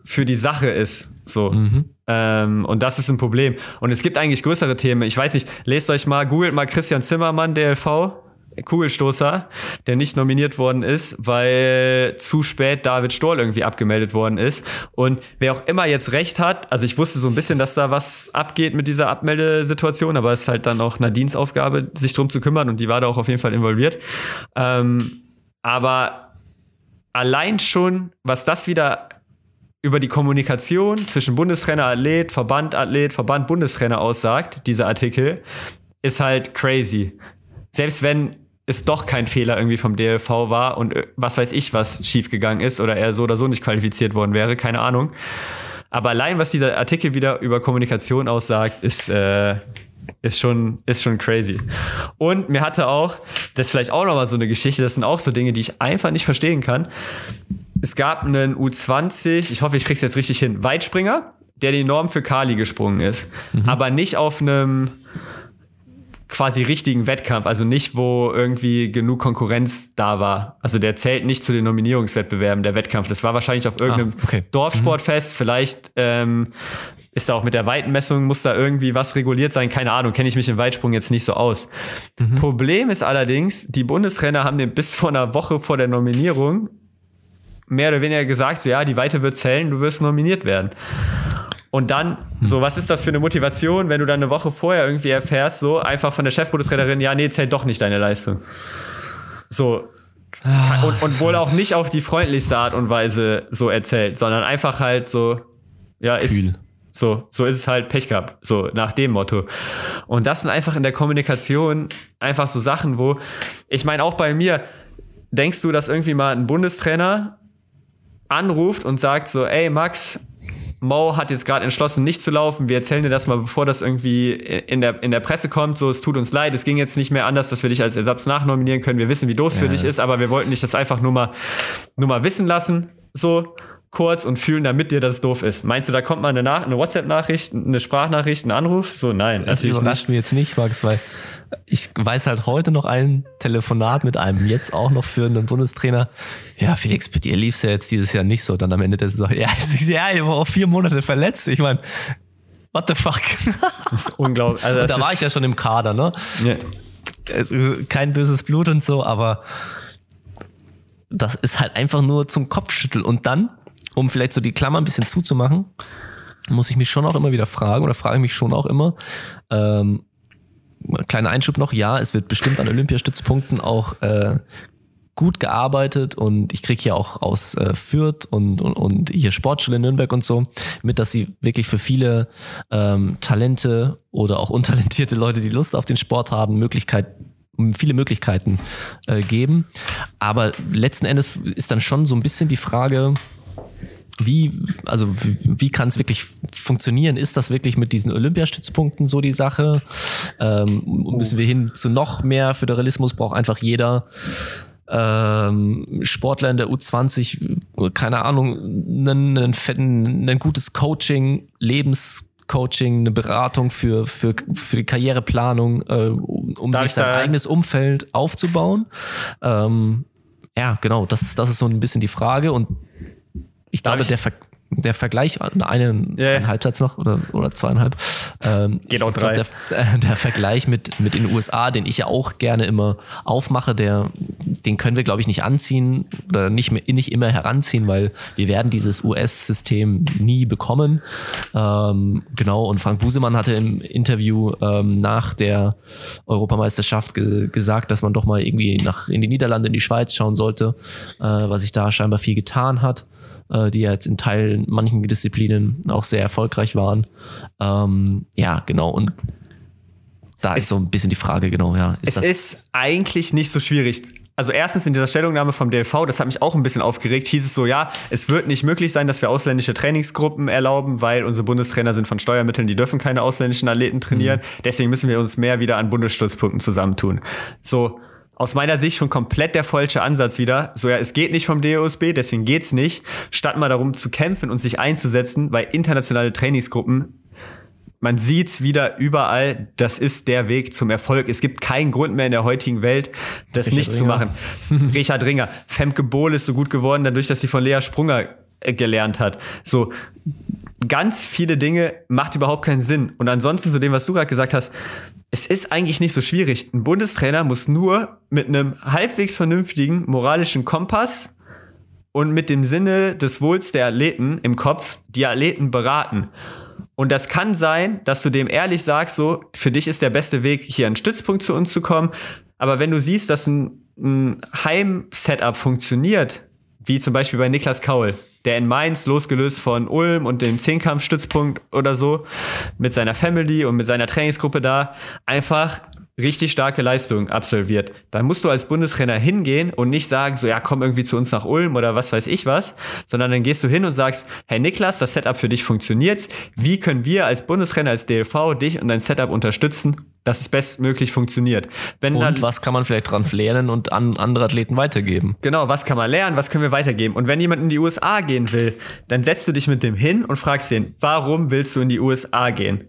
für die Sache ist. So.
Mhm.
Ähm, und das ist ein Problem. Und es gibt eigentlich größere Themen. Ich weiß nicht, lest euch mal, googelt mal Christian Zimmermann, DLV. Kugelstoßer, der nicht nominiert worden ist, weil zu spät David Stoll irgendwie abgemeldet worden ist. Und wer auch immer jetzt recht hat, also ich wusste so ein bisschen, dass da was abgeht mit dieser Abmeldesituation, aber es ist halt dann auch Nadines Aufgabe, sich drum zu kümmern und die war da auch auf jeden Fall involviert. Ähm, aber allein schon, was das wieder über die Kommunikation zwischen Bundestrainer, Athlet, Verband, Athlet, Verband, Bundestrainer aussagt, dieser Artikel, ist halt crazy. Selbst wenn es doch kein Fehler irgendwie vom DLV war und äh, was weiß ich, was schiefgegangen ist oder er so oder so nicht qualifiziert worden wäre, keine Ahnung. Aber allein, was dieser Artikel wieder über Kommunikation aussagt, ist, äh, ist, schon, ist schon crazy. Und mir hatte auch, das ist vielleicht auch nochmal so eine Geschichte, das sind auch so Dinge, die ich einfach nicht verstehen kann. Es gab einen U20, ich hoffe, ich krieg's jetzt richtig hin, Weitspringer, der die Norm für Kali gesprungen ist. Aber nicht auf einem quasi richtigen Wettkampf, also nicht, wo irgendwie genug Konkurrenz da war. Also der zählt nicht zu den Nominierungswettbewerben, der Wettkampf. Das war wahrscheinlich auf irgendeinem
Ah, okay.
Dorfsportfest. Vielleicht ähm, ist da auch mit der Weitenmessung, muss da irgendwie was reguliert sein. Keine Ahnung, kenne ich mich im Weitsprung jetzt nicht so aus. Problem ist allerdings, die Bundestrainer haben den bis vor einer Woche vor der Nominierung mehr oder weniger gesagt, so ja, die Weite wird zählen, du wirst nominiert werden. Und dann, so, was ist das für eine Motivation, wenn du dann eine Woche vorher irgendwie erfährst, so einfach von der Chefbundestrainerin, ja, nee, zählt doch nicht deine Leistung. So. Und, und wohl auch nicht auf die freundlichste Art und Weise so erzählt, sondern einfach halt so, ja, ist,
Kühl.
so, so ist es halt Pech gehabt, so nach dem Motto. Und das sind einfach in der Kommunikation einfach so Sachen, wo, ich meine, auch bei mir, denkst du, dass irgendwie mal ein Bundestrainer anruft und sagt so, ey Max, Mo hat jetzt gerade entschlossen, nicht zu laufen. Wir erzählen dir das mal, bevor das irgendwie in der, in der Presse kommt. So, es tut uns leid, es ging jetzt nicht mehr anders, dass wir dich als Ersatz nachnominieren können. Wir wissen, wie doof es für
Ja.
dich ist, aber wir wollten dich das einfach nur mal, nur mal wissen lassen. So kurz und fühlen damit dir, dass es doof ist. Meinst du, da kommt mal eine, Nach- eine WhatsApp-Nachricht, eine Sprachnachricht, ein Anruf? So, nein,
Das überrascht mich jetzt nicht, Max, weil ich weiß halt heute noch ein Telefonat mit einem jetzt auch noch führenden Bundestrainer. Ja, Felix, bei dir lief's ja jetzt dieses Jahr nicht so. Dann am Ende der Saison, [LAUGHS] ja, es ja, ich war auch vier Monate verletzt. Ich meine, what the fuck?
Das ist unglaublich. Also, [LAUGHS]
da war ich ja schon im Kader, ne?
ja.
Also, kein böses Blut und so, aber das ist halt einfach nur zum Kopfschütteln. Und dann, um vielleicht so die Klammer ein bisschen zuzumachen, muss ich mich schon auch immer wieder fragen oder frage ich mich schon auch immer, ähm, kleiner Einschub noch, ja, es wird bestimmt an Olympiastützpunkten auch äh, gut gearbeitet und ich kriege hier auch aus äh, Fürth und, und, und hier Sportschule Nürnberg und so mit, dass sie wirklich für viele ähm, Talente oder auch untalentierte Leute, die Lust auf den Sport haben, Möglichkeit, viele Möglichkeiten äh, geben. Aber letzten Endes ist dann schon so ein bisschen die Frage, wie, also wie, wie kann es wirklich funktionieren? Ist das wirklich mit diesen Olympiastützpunkten so die Sache? Ähm, müssen wir hin zu noch mehr Föderalismus? Braucht einfach jeder ähm, Sportler in der U20, keine Ahnung, einen, einen fetten, ein gutes Coaching, Lebenscoaching, eine Beratung für, für, für die Karriereplanung, äh, um
Darf
sich
ich
sein eigenes Umfeld aufzubauen. Ähm, ja, genau, das, das ist so ein bisschen die Frage und ich
Darf
glaube,
ich-
der Ver der Vergleich, einen, einen Halbsatz noch oder, oder zweieinhalb. Ähm,
Geht auch
ich glaub,
drei.
Der, äh, der Vergleich mit, mit den USA, den ich ja auch gerne immer aufmache, der, den können wir, glaube ich, nicht anziehen oder nicht, mehr, nicht immer heranziehen, weil wir werden dieses US-System nie bekommen. Ähm, genau, und Frank Busemann hatte im Interview ähm, nach der Europameisterschaft ge gesagt, dass man doch mal irgendwie nach in die Niederlande, in die Schweiz schauen sollte, äh, was sich da scheinbar viel getan hat äh, die ja jetzt in Teilen manchen Disziplinen auch sehr erfolgreich waren. Ähm, ja, genau. Und da ist so ein bisschen die Frage, genau, ja.
Es
das,
ist eigentlich nicht so schwierig. Also erstens in dieser Stellungnahme vom DLV, das hat mich auch ein bisschen aufgeregt, hieß es so, ja, es wird nicht möglich sein, dass wir ausländische Trainingsgruppen erlauben, weil unsere Bundestrainer sind von Steuermitteln, die dürfen keine ausländischen Athleten trainieren. Deswegen müssen wir uns mehr wieder an Bundesstützpunkten zusammentun. So, aus meiner Sicht schon komplett der falsche Ansatz wieder. So, ja, es geht nicht vom DOSB, deswegen geht's nicht. Statt mal darum zu kämpfen und sich einzusetzen, weil internationale Trainingsgruppen man sieht's wieder überall, das ist der Weg zum Erfolg. Es gibt keinen Grund mehr in der heutigen Welt, das
Richard
nicht zu
Ringer.
machen. [LAUGHS] Richard Ringer. Femke Bohl ist so gut geworden, dadurch, dass sie von Lea Sprunger äh, gelernt hat. So, ganz viele Dinge macht überhaupt keinen Sinn. Und ansonsten zu dem, was du gerade gesagt hast, es ist eigentlich nicht so schwierig. Ein Bundestrainer muss nur mit einem halbwegs vernünftigen moralischen Kompass und mit dem Sinne des Wohls der Athleten im Kopf die Athleten beraten. Und das kann sein, dass du dem ehrlich sagst, so, für dich ist der beste Weg, hier einen Stützpunkt zu uns zu kommen. Aber wenn du siehst, dass ein, ein Heim-Setup funktioniert, wie zum Beispiel bei Niklas Kaul, der in Mainz, losgelöst von Ulm und dem Zehnkampfstützpunkt oder so, mit seiner Family und mit seiner Trainingsgruppe da, einfach richtig starke Leistung absolviert. Dann musst du als Bundestrainer hingehen und nicht sagen, so ja, komm irgendwie zu uns nach Ulm oder was weiß ich was, sondern dann gehst du hin und sagst, hey Niklas, das Setup für dich funktioniert. Wie können wir als Bundestrainer, als DLV dich und dein Setup unterstützen, dass es bestmöglich funktioniert? Wenn dann,
und was kann man vielleicht dran lernen und an andere Athleten weitergeben?
Genau, was kann man lernen, was können wir weitergeben? Und wenn jemand in die USA gehen will, dann setzt du dich mit dem hin und fragst den, warum willst du in die USA gehen?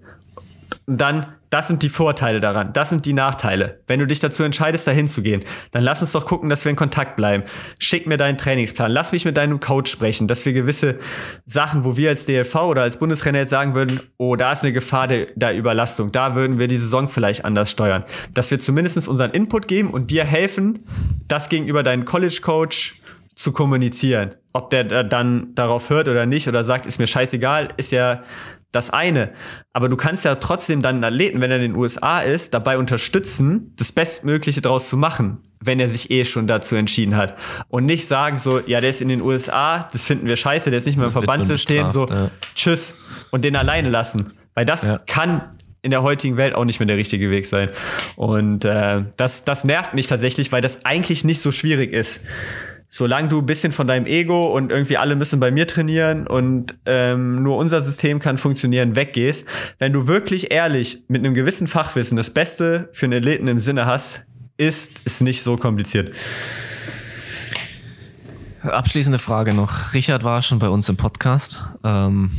Und dann, das sind die Vorteile daran, das sind die Nachteile. Wenn du dich dazu entscheidest, dahin zu gehen, dann lass uns doch gucken, dass wir in Kontakt bleiben. Schick mir deinen Trainingsplan, lass mich mit deinem Coach sprechen, dass wir gewisse Sachen, wo wir als DLV oder als Bundestrainer jetzt sagen würden, oh, da ist eine Gefahr der, der Überlastung, da würden wir die Saison vielleicht anders steuern. Dass wir zumindest unseren Input geben und dir helfen, das gegenüber deinem College-Coach zu kommunizieren. Ob der da dann darauf hört oder nicht oder sagt, ist mir scheißegal, ist ja das eine. Aber du kannst ja trotzdem dann einen Athleten, wenn er in den USA ist, dabei unterstützen, das Bestmögliche daraus zu machen, wenn er sich eh schon dazu entschieden hat. Und nicht sagen so, ja, der ist in den USA, das finden wir scheiße, der ist nicht mehr im
Das wird
Verbandssystem, so,
ja.
tschüss. Und den alleine lassen. Weil das
Ja.
kann in der heutigen Welt auch nicht mehr der richtige Weg sein. Und äh, das, das nervt mich tatsächlich, weil das eigentlich nicht so schwierig ist. Solange du ein bisschen von deinem Ego und irgendwie alle müssen bei mir trainieren und ähm, nur unser System kann funktionieren, weggehst, wenn du wirklich ehrlich mit einem gewissen Fachwissen das Beste für einen Athleten im Sinne hast, ist es nicht so kompliziert.
Abschließende Frage noch. Richard war schon bei uns im Podcast. Ähm,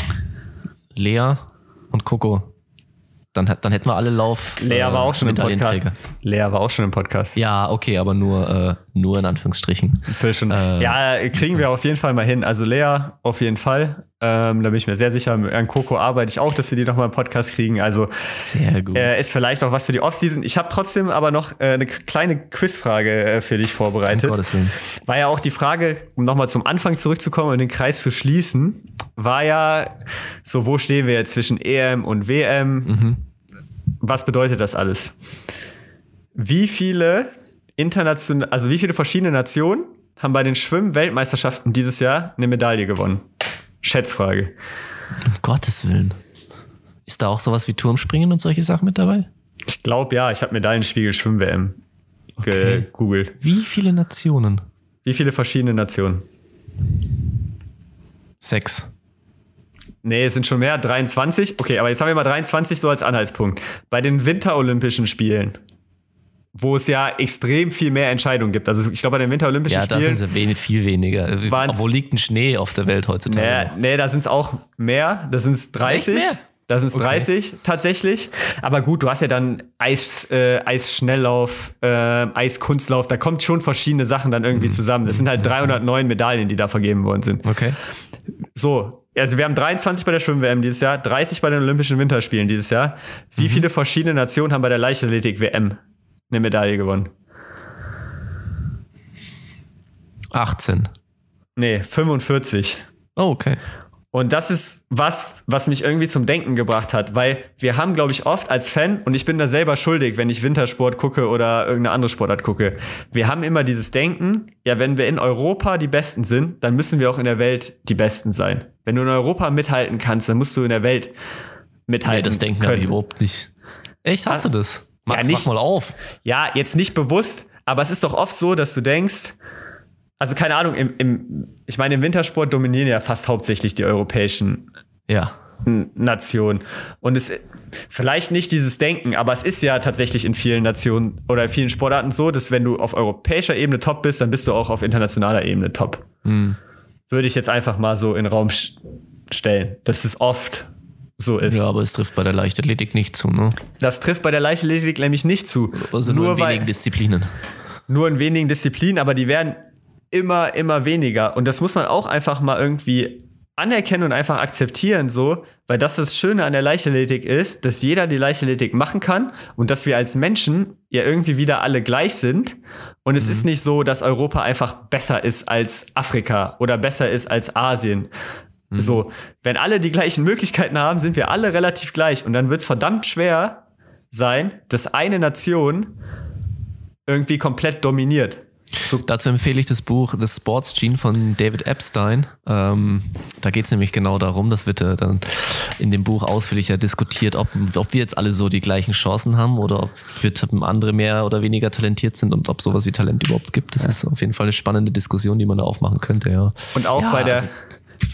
Lea und Coco. Dann, dann hätten wir alle Lauf.
Lea war auch schon im Podcast. Lea war auch schon im Podcast.
Ja, okay, aber nur, äh, nur in Anführungsstrichen. Äh,
ja, kriegen wir auf jeden Fall mal hin. Also Lea auf jeden Fall. Ähm, da bin ich mir sehr sicher. An Coco arbeite ich auch, dass wir die nochmal im Podcast kriegen. Also
Sehr gut.
äh, ist vielleicht auch was für die Offseason. Ich habe trotzdem aber noch äh, eine kleine Quizfrage äh, für dich
um
vorbereitet.
Gottes Willen.
War ja auch die Frage, um nochmal zum Anfang zurückzukommen und den Kreis zu schließen, war ja so, wo stehen wir jetzt zwischen EM und WM? Was bedeutet das alles? Wie viele international, also wie viele verschiedene Nationen haben bei den Schwimm-Weltmeisterschaften dieses Jahr eine Medaille gewonnen? Schätzfrage.
Um Gottes Willen. Ist da auch sowas wie Turmspringen und solche Sachen mit dabei?
Ich glaube ja, ich habe Medaillenspiegel Schwimm-WM
Okay.
gegoogelt.
Wie viele Nationen?
Wie viele verschiedene Nationen?
Sechs.
Nee, es sind schon mehr, 23. Okay, aber jetzt haben wir mal 23 so als Anhaltspunkt. Bei den Winterolympischen Spielen, wo es ja extrem viel mehr Entscheidungen gibt. Also ich glaube, bei den Winterolympischen
Ja, da
Spielen.
sind wenig, viel weniger.
Waren's-
Wo liegt ein Schnee auf der Welt heutzutage?
Nee, nee, da sind es auch mehr. Da sind es 30.
mehr?
Da sind es
Okay.
30 tatsächlich. Aber gut, du hast ja dann Eis, äh, Eisschnelllauf, äh, Eiskunstlauf. Da kommt schon verschiedene Sachen dann irgendwie
Mhm.
zusammen. Das sind halt 309 Medaillen, die da vergeben worden sind.
Okay.
So, also wir haben 23 bei der Schwimm-WM dieses Jahr, 30 bei den Olympischen Winterspielen dieses Jahr. Wie mhm. viele verschiedene Nationen haben bei der Leichtathletik-WM eine Medaille gewonnen?
18.
Nee, 45.
Oh, okay.
Und das ist was, was mich irgendwie zum Denken gebracht hat, weil wir haben, glaube ich, oft als Fan, und ich bin da selber schuldig, wenn ich Wintersport gucke oder irgendeine andere Sportart gucke, wir haben immer dieses Denken, ja, wenn wir in Europa die Besten sind, dann müssen wir auch in der Welt die Besten sein. Wenn du in Europa mithalten kannst, dann musst du in der Welt mithalten. Nee,
das denken
können.
ich überhaupt nicht. Echt, hast ah, du das? Max, ja, nicht, mach mal auf.
Ja, jetzt nicht bewusst, aber es ist doch oft so, dass du denkst, also keine Ahnung, im, im, ich meine, im Wintersport dominieren ja fast hauptsächlich die europäischen
ja.
Nationen. Und es vielleicht nicht dieses Denken, aber es ist ja tatsächlich in vielen Nationen oder in vielen Sportarten so, dass wenn du auf europäischer Ebene top bist, dann bist du auch auf internationaler Ebene top. Mhm. Würde ich jetzt einfach mal so in den Raum stellen, dass es oft so ist.
Ja, aber es trifft bei der Leichtathletik nicht zu, ne?
Das trifft bei der Leichtathletik nämlich nicht zu.
Also nur, nur in wenigen Disziplinen.
Nur in wenigen Disziplinen, aber die werden immer, immer weniger. Und das muss man auch einfach mal irgendwie anerkennen und einfach akzeptieren, so, weil das das Schöne an der Leichtathletik ist, dass jeder die Leichtathletik machen kann und dass wir als Menschen ja irgendwie wieder alle gleich sind. Und es mhm. ist nicht so, dass Europa einfach besser ist als Afrika oder besser ist als Asien. Mhm. So, wenn alle die gleichen Möglichkeiten haben, sind wir alle relativ gleich. Und dann wird es verdammt schwer sein, dass eine Nation irgendwie komplett dominiert.
So. Dazu empfehle ich das Buch The Sports Gene von David Epstein. Ähm, da geht es nämlich genau darum, das wird äh, dann in dem Buch ausführlicher diskutiert, ob, ob wir jetzt alle so die gleichen Chancen haben oder ob wir andere mehr oder weniger talentiert sind und ob sowas wie Talent überhaupt gibt. Das ja. ist auf jeden Fall eine spannende Diskussion, die man da aufmachen könnte, ja.
Und auch
ja,
bei der, also,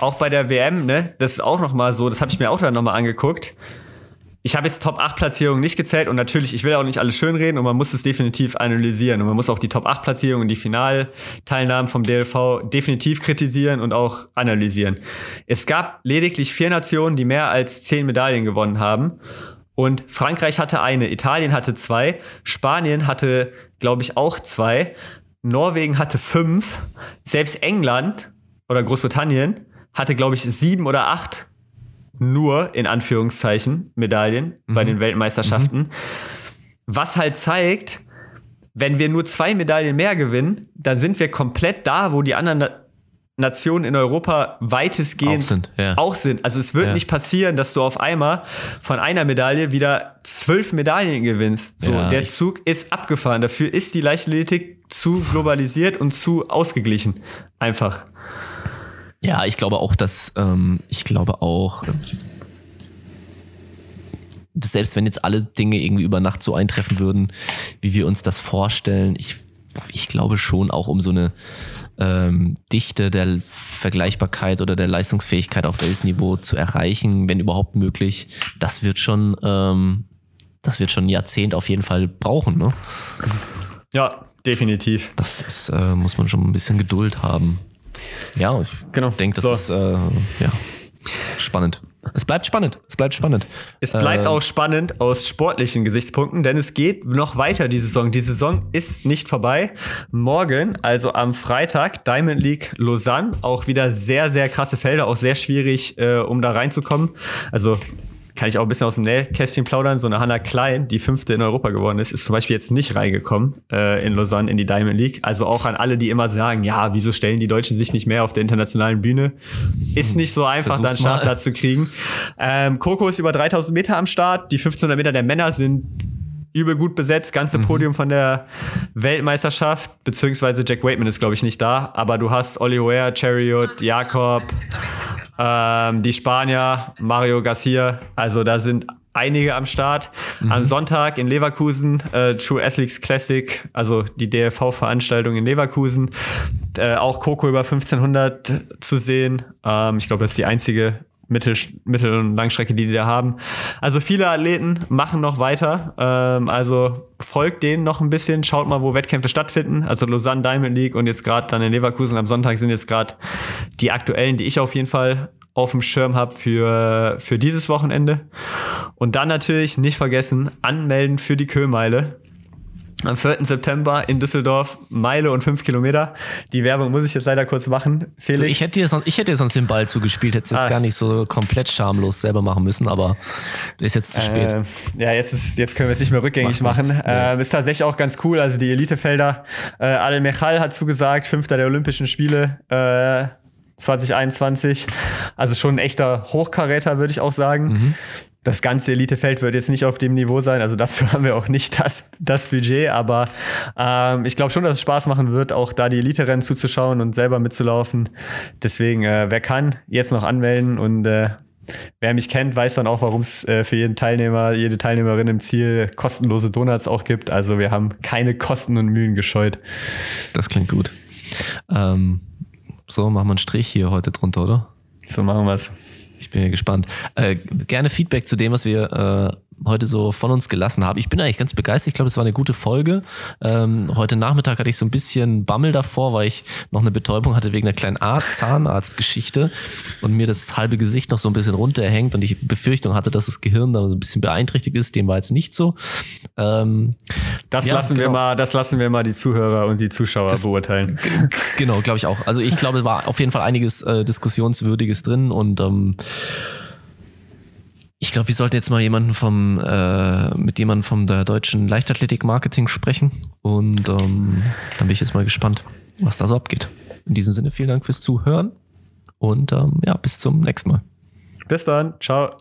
auch bei der WM, ne, das ist auch nochmal so, das habe ich mir auch dann nochmal angeguckt ich habe jetzt Top 8 Platzierungen nicht gezählt und natürlich, ich will auch nicht alles schönreden und man muss es definitiv analysieren und man muss auch die Top 8 Platzierungen, die Finalteilnahmen vom DLV definitiv kritisieren und auch analysieren. Es gab lediglich vier Nationen, die mehr als zehn Medaillen gewonnen haben. Und Frankreich hatte eine, Italien hatte zwei, Spanien hatte, glaube ich, auch zwei, Norwegen hatte fünf, selbst England oder Großbritannien hatte, glaube ich, sieben oder acht nur in Anführungszeichen Medaillen mhm. bei den Weltmeisterschaften. Mhm. Was halt zeigt, wenn wir nur zwei Medaillen mehr gewinnen, dann sind wir komplett da, wo die anderen Na Nationen in Europa weitestgehend auch sind. Ja. Auch sind. Also es wird ja. nicht passieren, dass du auf einmal von einer Medaille wieder zwölf Medaillen gewinnst. So, ja, der Zug ist abgefahren. Dafür ist die Leichtathletik zu globalisiert und zu ausgeglichen. Einfach.
Ja, ich glaube auch, dass ähm, ich glaube auch, dass selbst wenn jetzt alle Dinge irgendwie über Nacht so eintreffen würden, wie wir uns das vorstellen, ich, ich glaube schon auch um so eine ähm, Dichte der Vergleichbarkeit oder der Leistungsfähigkeit auf Weltniveau zu erreichen, wenn überhaupt möglich, das wird schon, ähm, das wird schon ein Jahrzehnt auf jeden Fall brauchen, ne?
Ja, definitiv.
Das ist, äh, muss man schon ein bisschen Geduld haben. Ja, ich genau. denke, das so. ist äh, ja, spannend. Es bleibt spannend. Es bleibt spannend.
Es bleibt äh, auch spannend aus sportlichen Gesichtspunkten, denn es geht noch weiter die Saison. Die Saison ist nicht vorbei. Morgen, also am Freitag, Diamond League Lausanne. Auch wieder sehr, sehr krasse Felder, auch sehr schwierig, äh, um da reinzukommen. Also kann ich auch ein bisschen aus dem Nähkästchen plaudern. So eine Hannah Klein, die fünfte in Europa geworden ist, ist zum Beispiel jetzt nicht reingekommen äh, in Lausanne in die Diamond League. Also auch an alle, die immer sagen, ja, wieso stellen die Deutschen sich nicht mehr auf der internationalen Bühne? Ist nicht so einfach, da einen Startplatz zu kriegen. Ähm, Coco ist über 3000 Meter am Start. Die 1500 Meter der Männer sind übel gut besetzt, ganze mhm. Podium von der Weltmeisterschaft, beziehungsweise Jack Waitman ist, glaube ich, nicht da, aber du hast Oli Ware, Chariot, Jakob, ähm, die Spanier, Mario Garcia, also da sind einige am Start. Mhm. Am Sonntag in Leverkusen, äh, True Athletes Classic, also die DLV-Veranstaltung in Leverkusen. Äh, auch Coco über 1500 zu sehen. Ähm, ich glaube, das ist die einzige Mittel-, Mittel und Langstrecke, die die da haben. Also viele Athleten machen noch weiter. Ähm, also folgt denen noch ein bisschen, schaut mal, wo Wettkämpfe stattfinden. Also Lausanne Diamond League und jetzt gerade dann in Leverkusen am Sonntag sind jetzt gerade die aktuellen, die ich auf jeden Fall auf dem Schirm habe für, für dieses Wochenende. Und dann natürlich nicht vergessen, anmelden für die Köhlmeile. Am 4. September in Düsseldorf, Meile und 5 Kilometer. Die Werbung muss ich jetzt leider kurz machen,
Felix. Du, ich, hätte dir sonst, ich hätte dir sonst den Ball zugespielt, hätte es jetzt ah. gar nicht so komplett schamlos selber machen müssen, aber ist jetzt zu spät.
Äh, ja, jetzt, ist, jetzt können wir es nicht mehr rückgängig Macht machen. Ja. Äh, ist tatsächlich auch ganz cool. Also die Elitefelder, äh, Al Mechal hat zugesagt, Fünfter der Olympischen Spiele. Äh, 2021. Also schon ein echter Hochkaräter, würde ich auch sagen. Mhm das ganze Elitefeld wird jetzt nicht auf dem Niveau sein. Also dazu [LAUGHS] haben wir auch nicht das, das Budget. Aber ähm, ich glaube schon, dass es Spaß machen wird, auch da die Elite-Rennen zuzuschauen und selber mitzulaufen. Deswegen, äh, wer kann, jetzt noch anmelden und äh, Wer mich kennt, weiß dann auch, warum es äh, für jeden Teilnehmer, jede Teilnehmerin im Ziel kostenlose Donuts auch gibt. Also wir haben keine Kosten und Mühen gescheut.
Das klingt gut. Ähm, so, machen wir einen Strich hier heute drunter, oder?
So machen wir es.
Ich bin ja gespannt. Äh, gerne Feedback zu dem, was wir äh, heute so von uns gelassen haben. Ich bin eigentlich ganz begeistert. Ich glaube, es war eine gute Folge. Ähm, heute Nachmittag hatte ich so ein bisschen Bammel davor, weil ich noch eine Betäubung hatte wegen einer kleinen Zahnarztgeschichte und mir das halbe Gesicht noch so ein bisschen runterhängt und ich Befürchtung hatte, dass das Gehirn da ein bisschen beeinträchtigt ist. Dem war jetzt nicht so. Ähm,
das ja, lassen genau. wir mal, das lassen wir mal die Zuhörer und die Zuschauer das, beurteilen.
Genau, glaube ich auch. Also ich glaube, war auf jeden Fall einiges äh, Diskussionswürdiges drin und ähm, ich glaube, wir sollten jetzt mal jemanden vom, äh, mit jemandem vom der deutschen Leichtathletik-Marketing sprechen. Und ähm, dann bin ich jetzt mal gespannt, was da so abgeht. In diesem Sinne, vielen Dank fürs Zuhören und ähm, ja, bis zum nächsten Mal.
Bis dann. Ciao.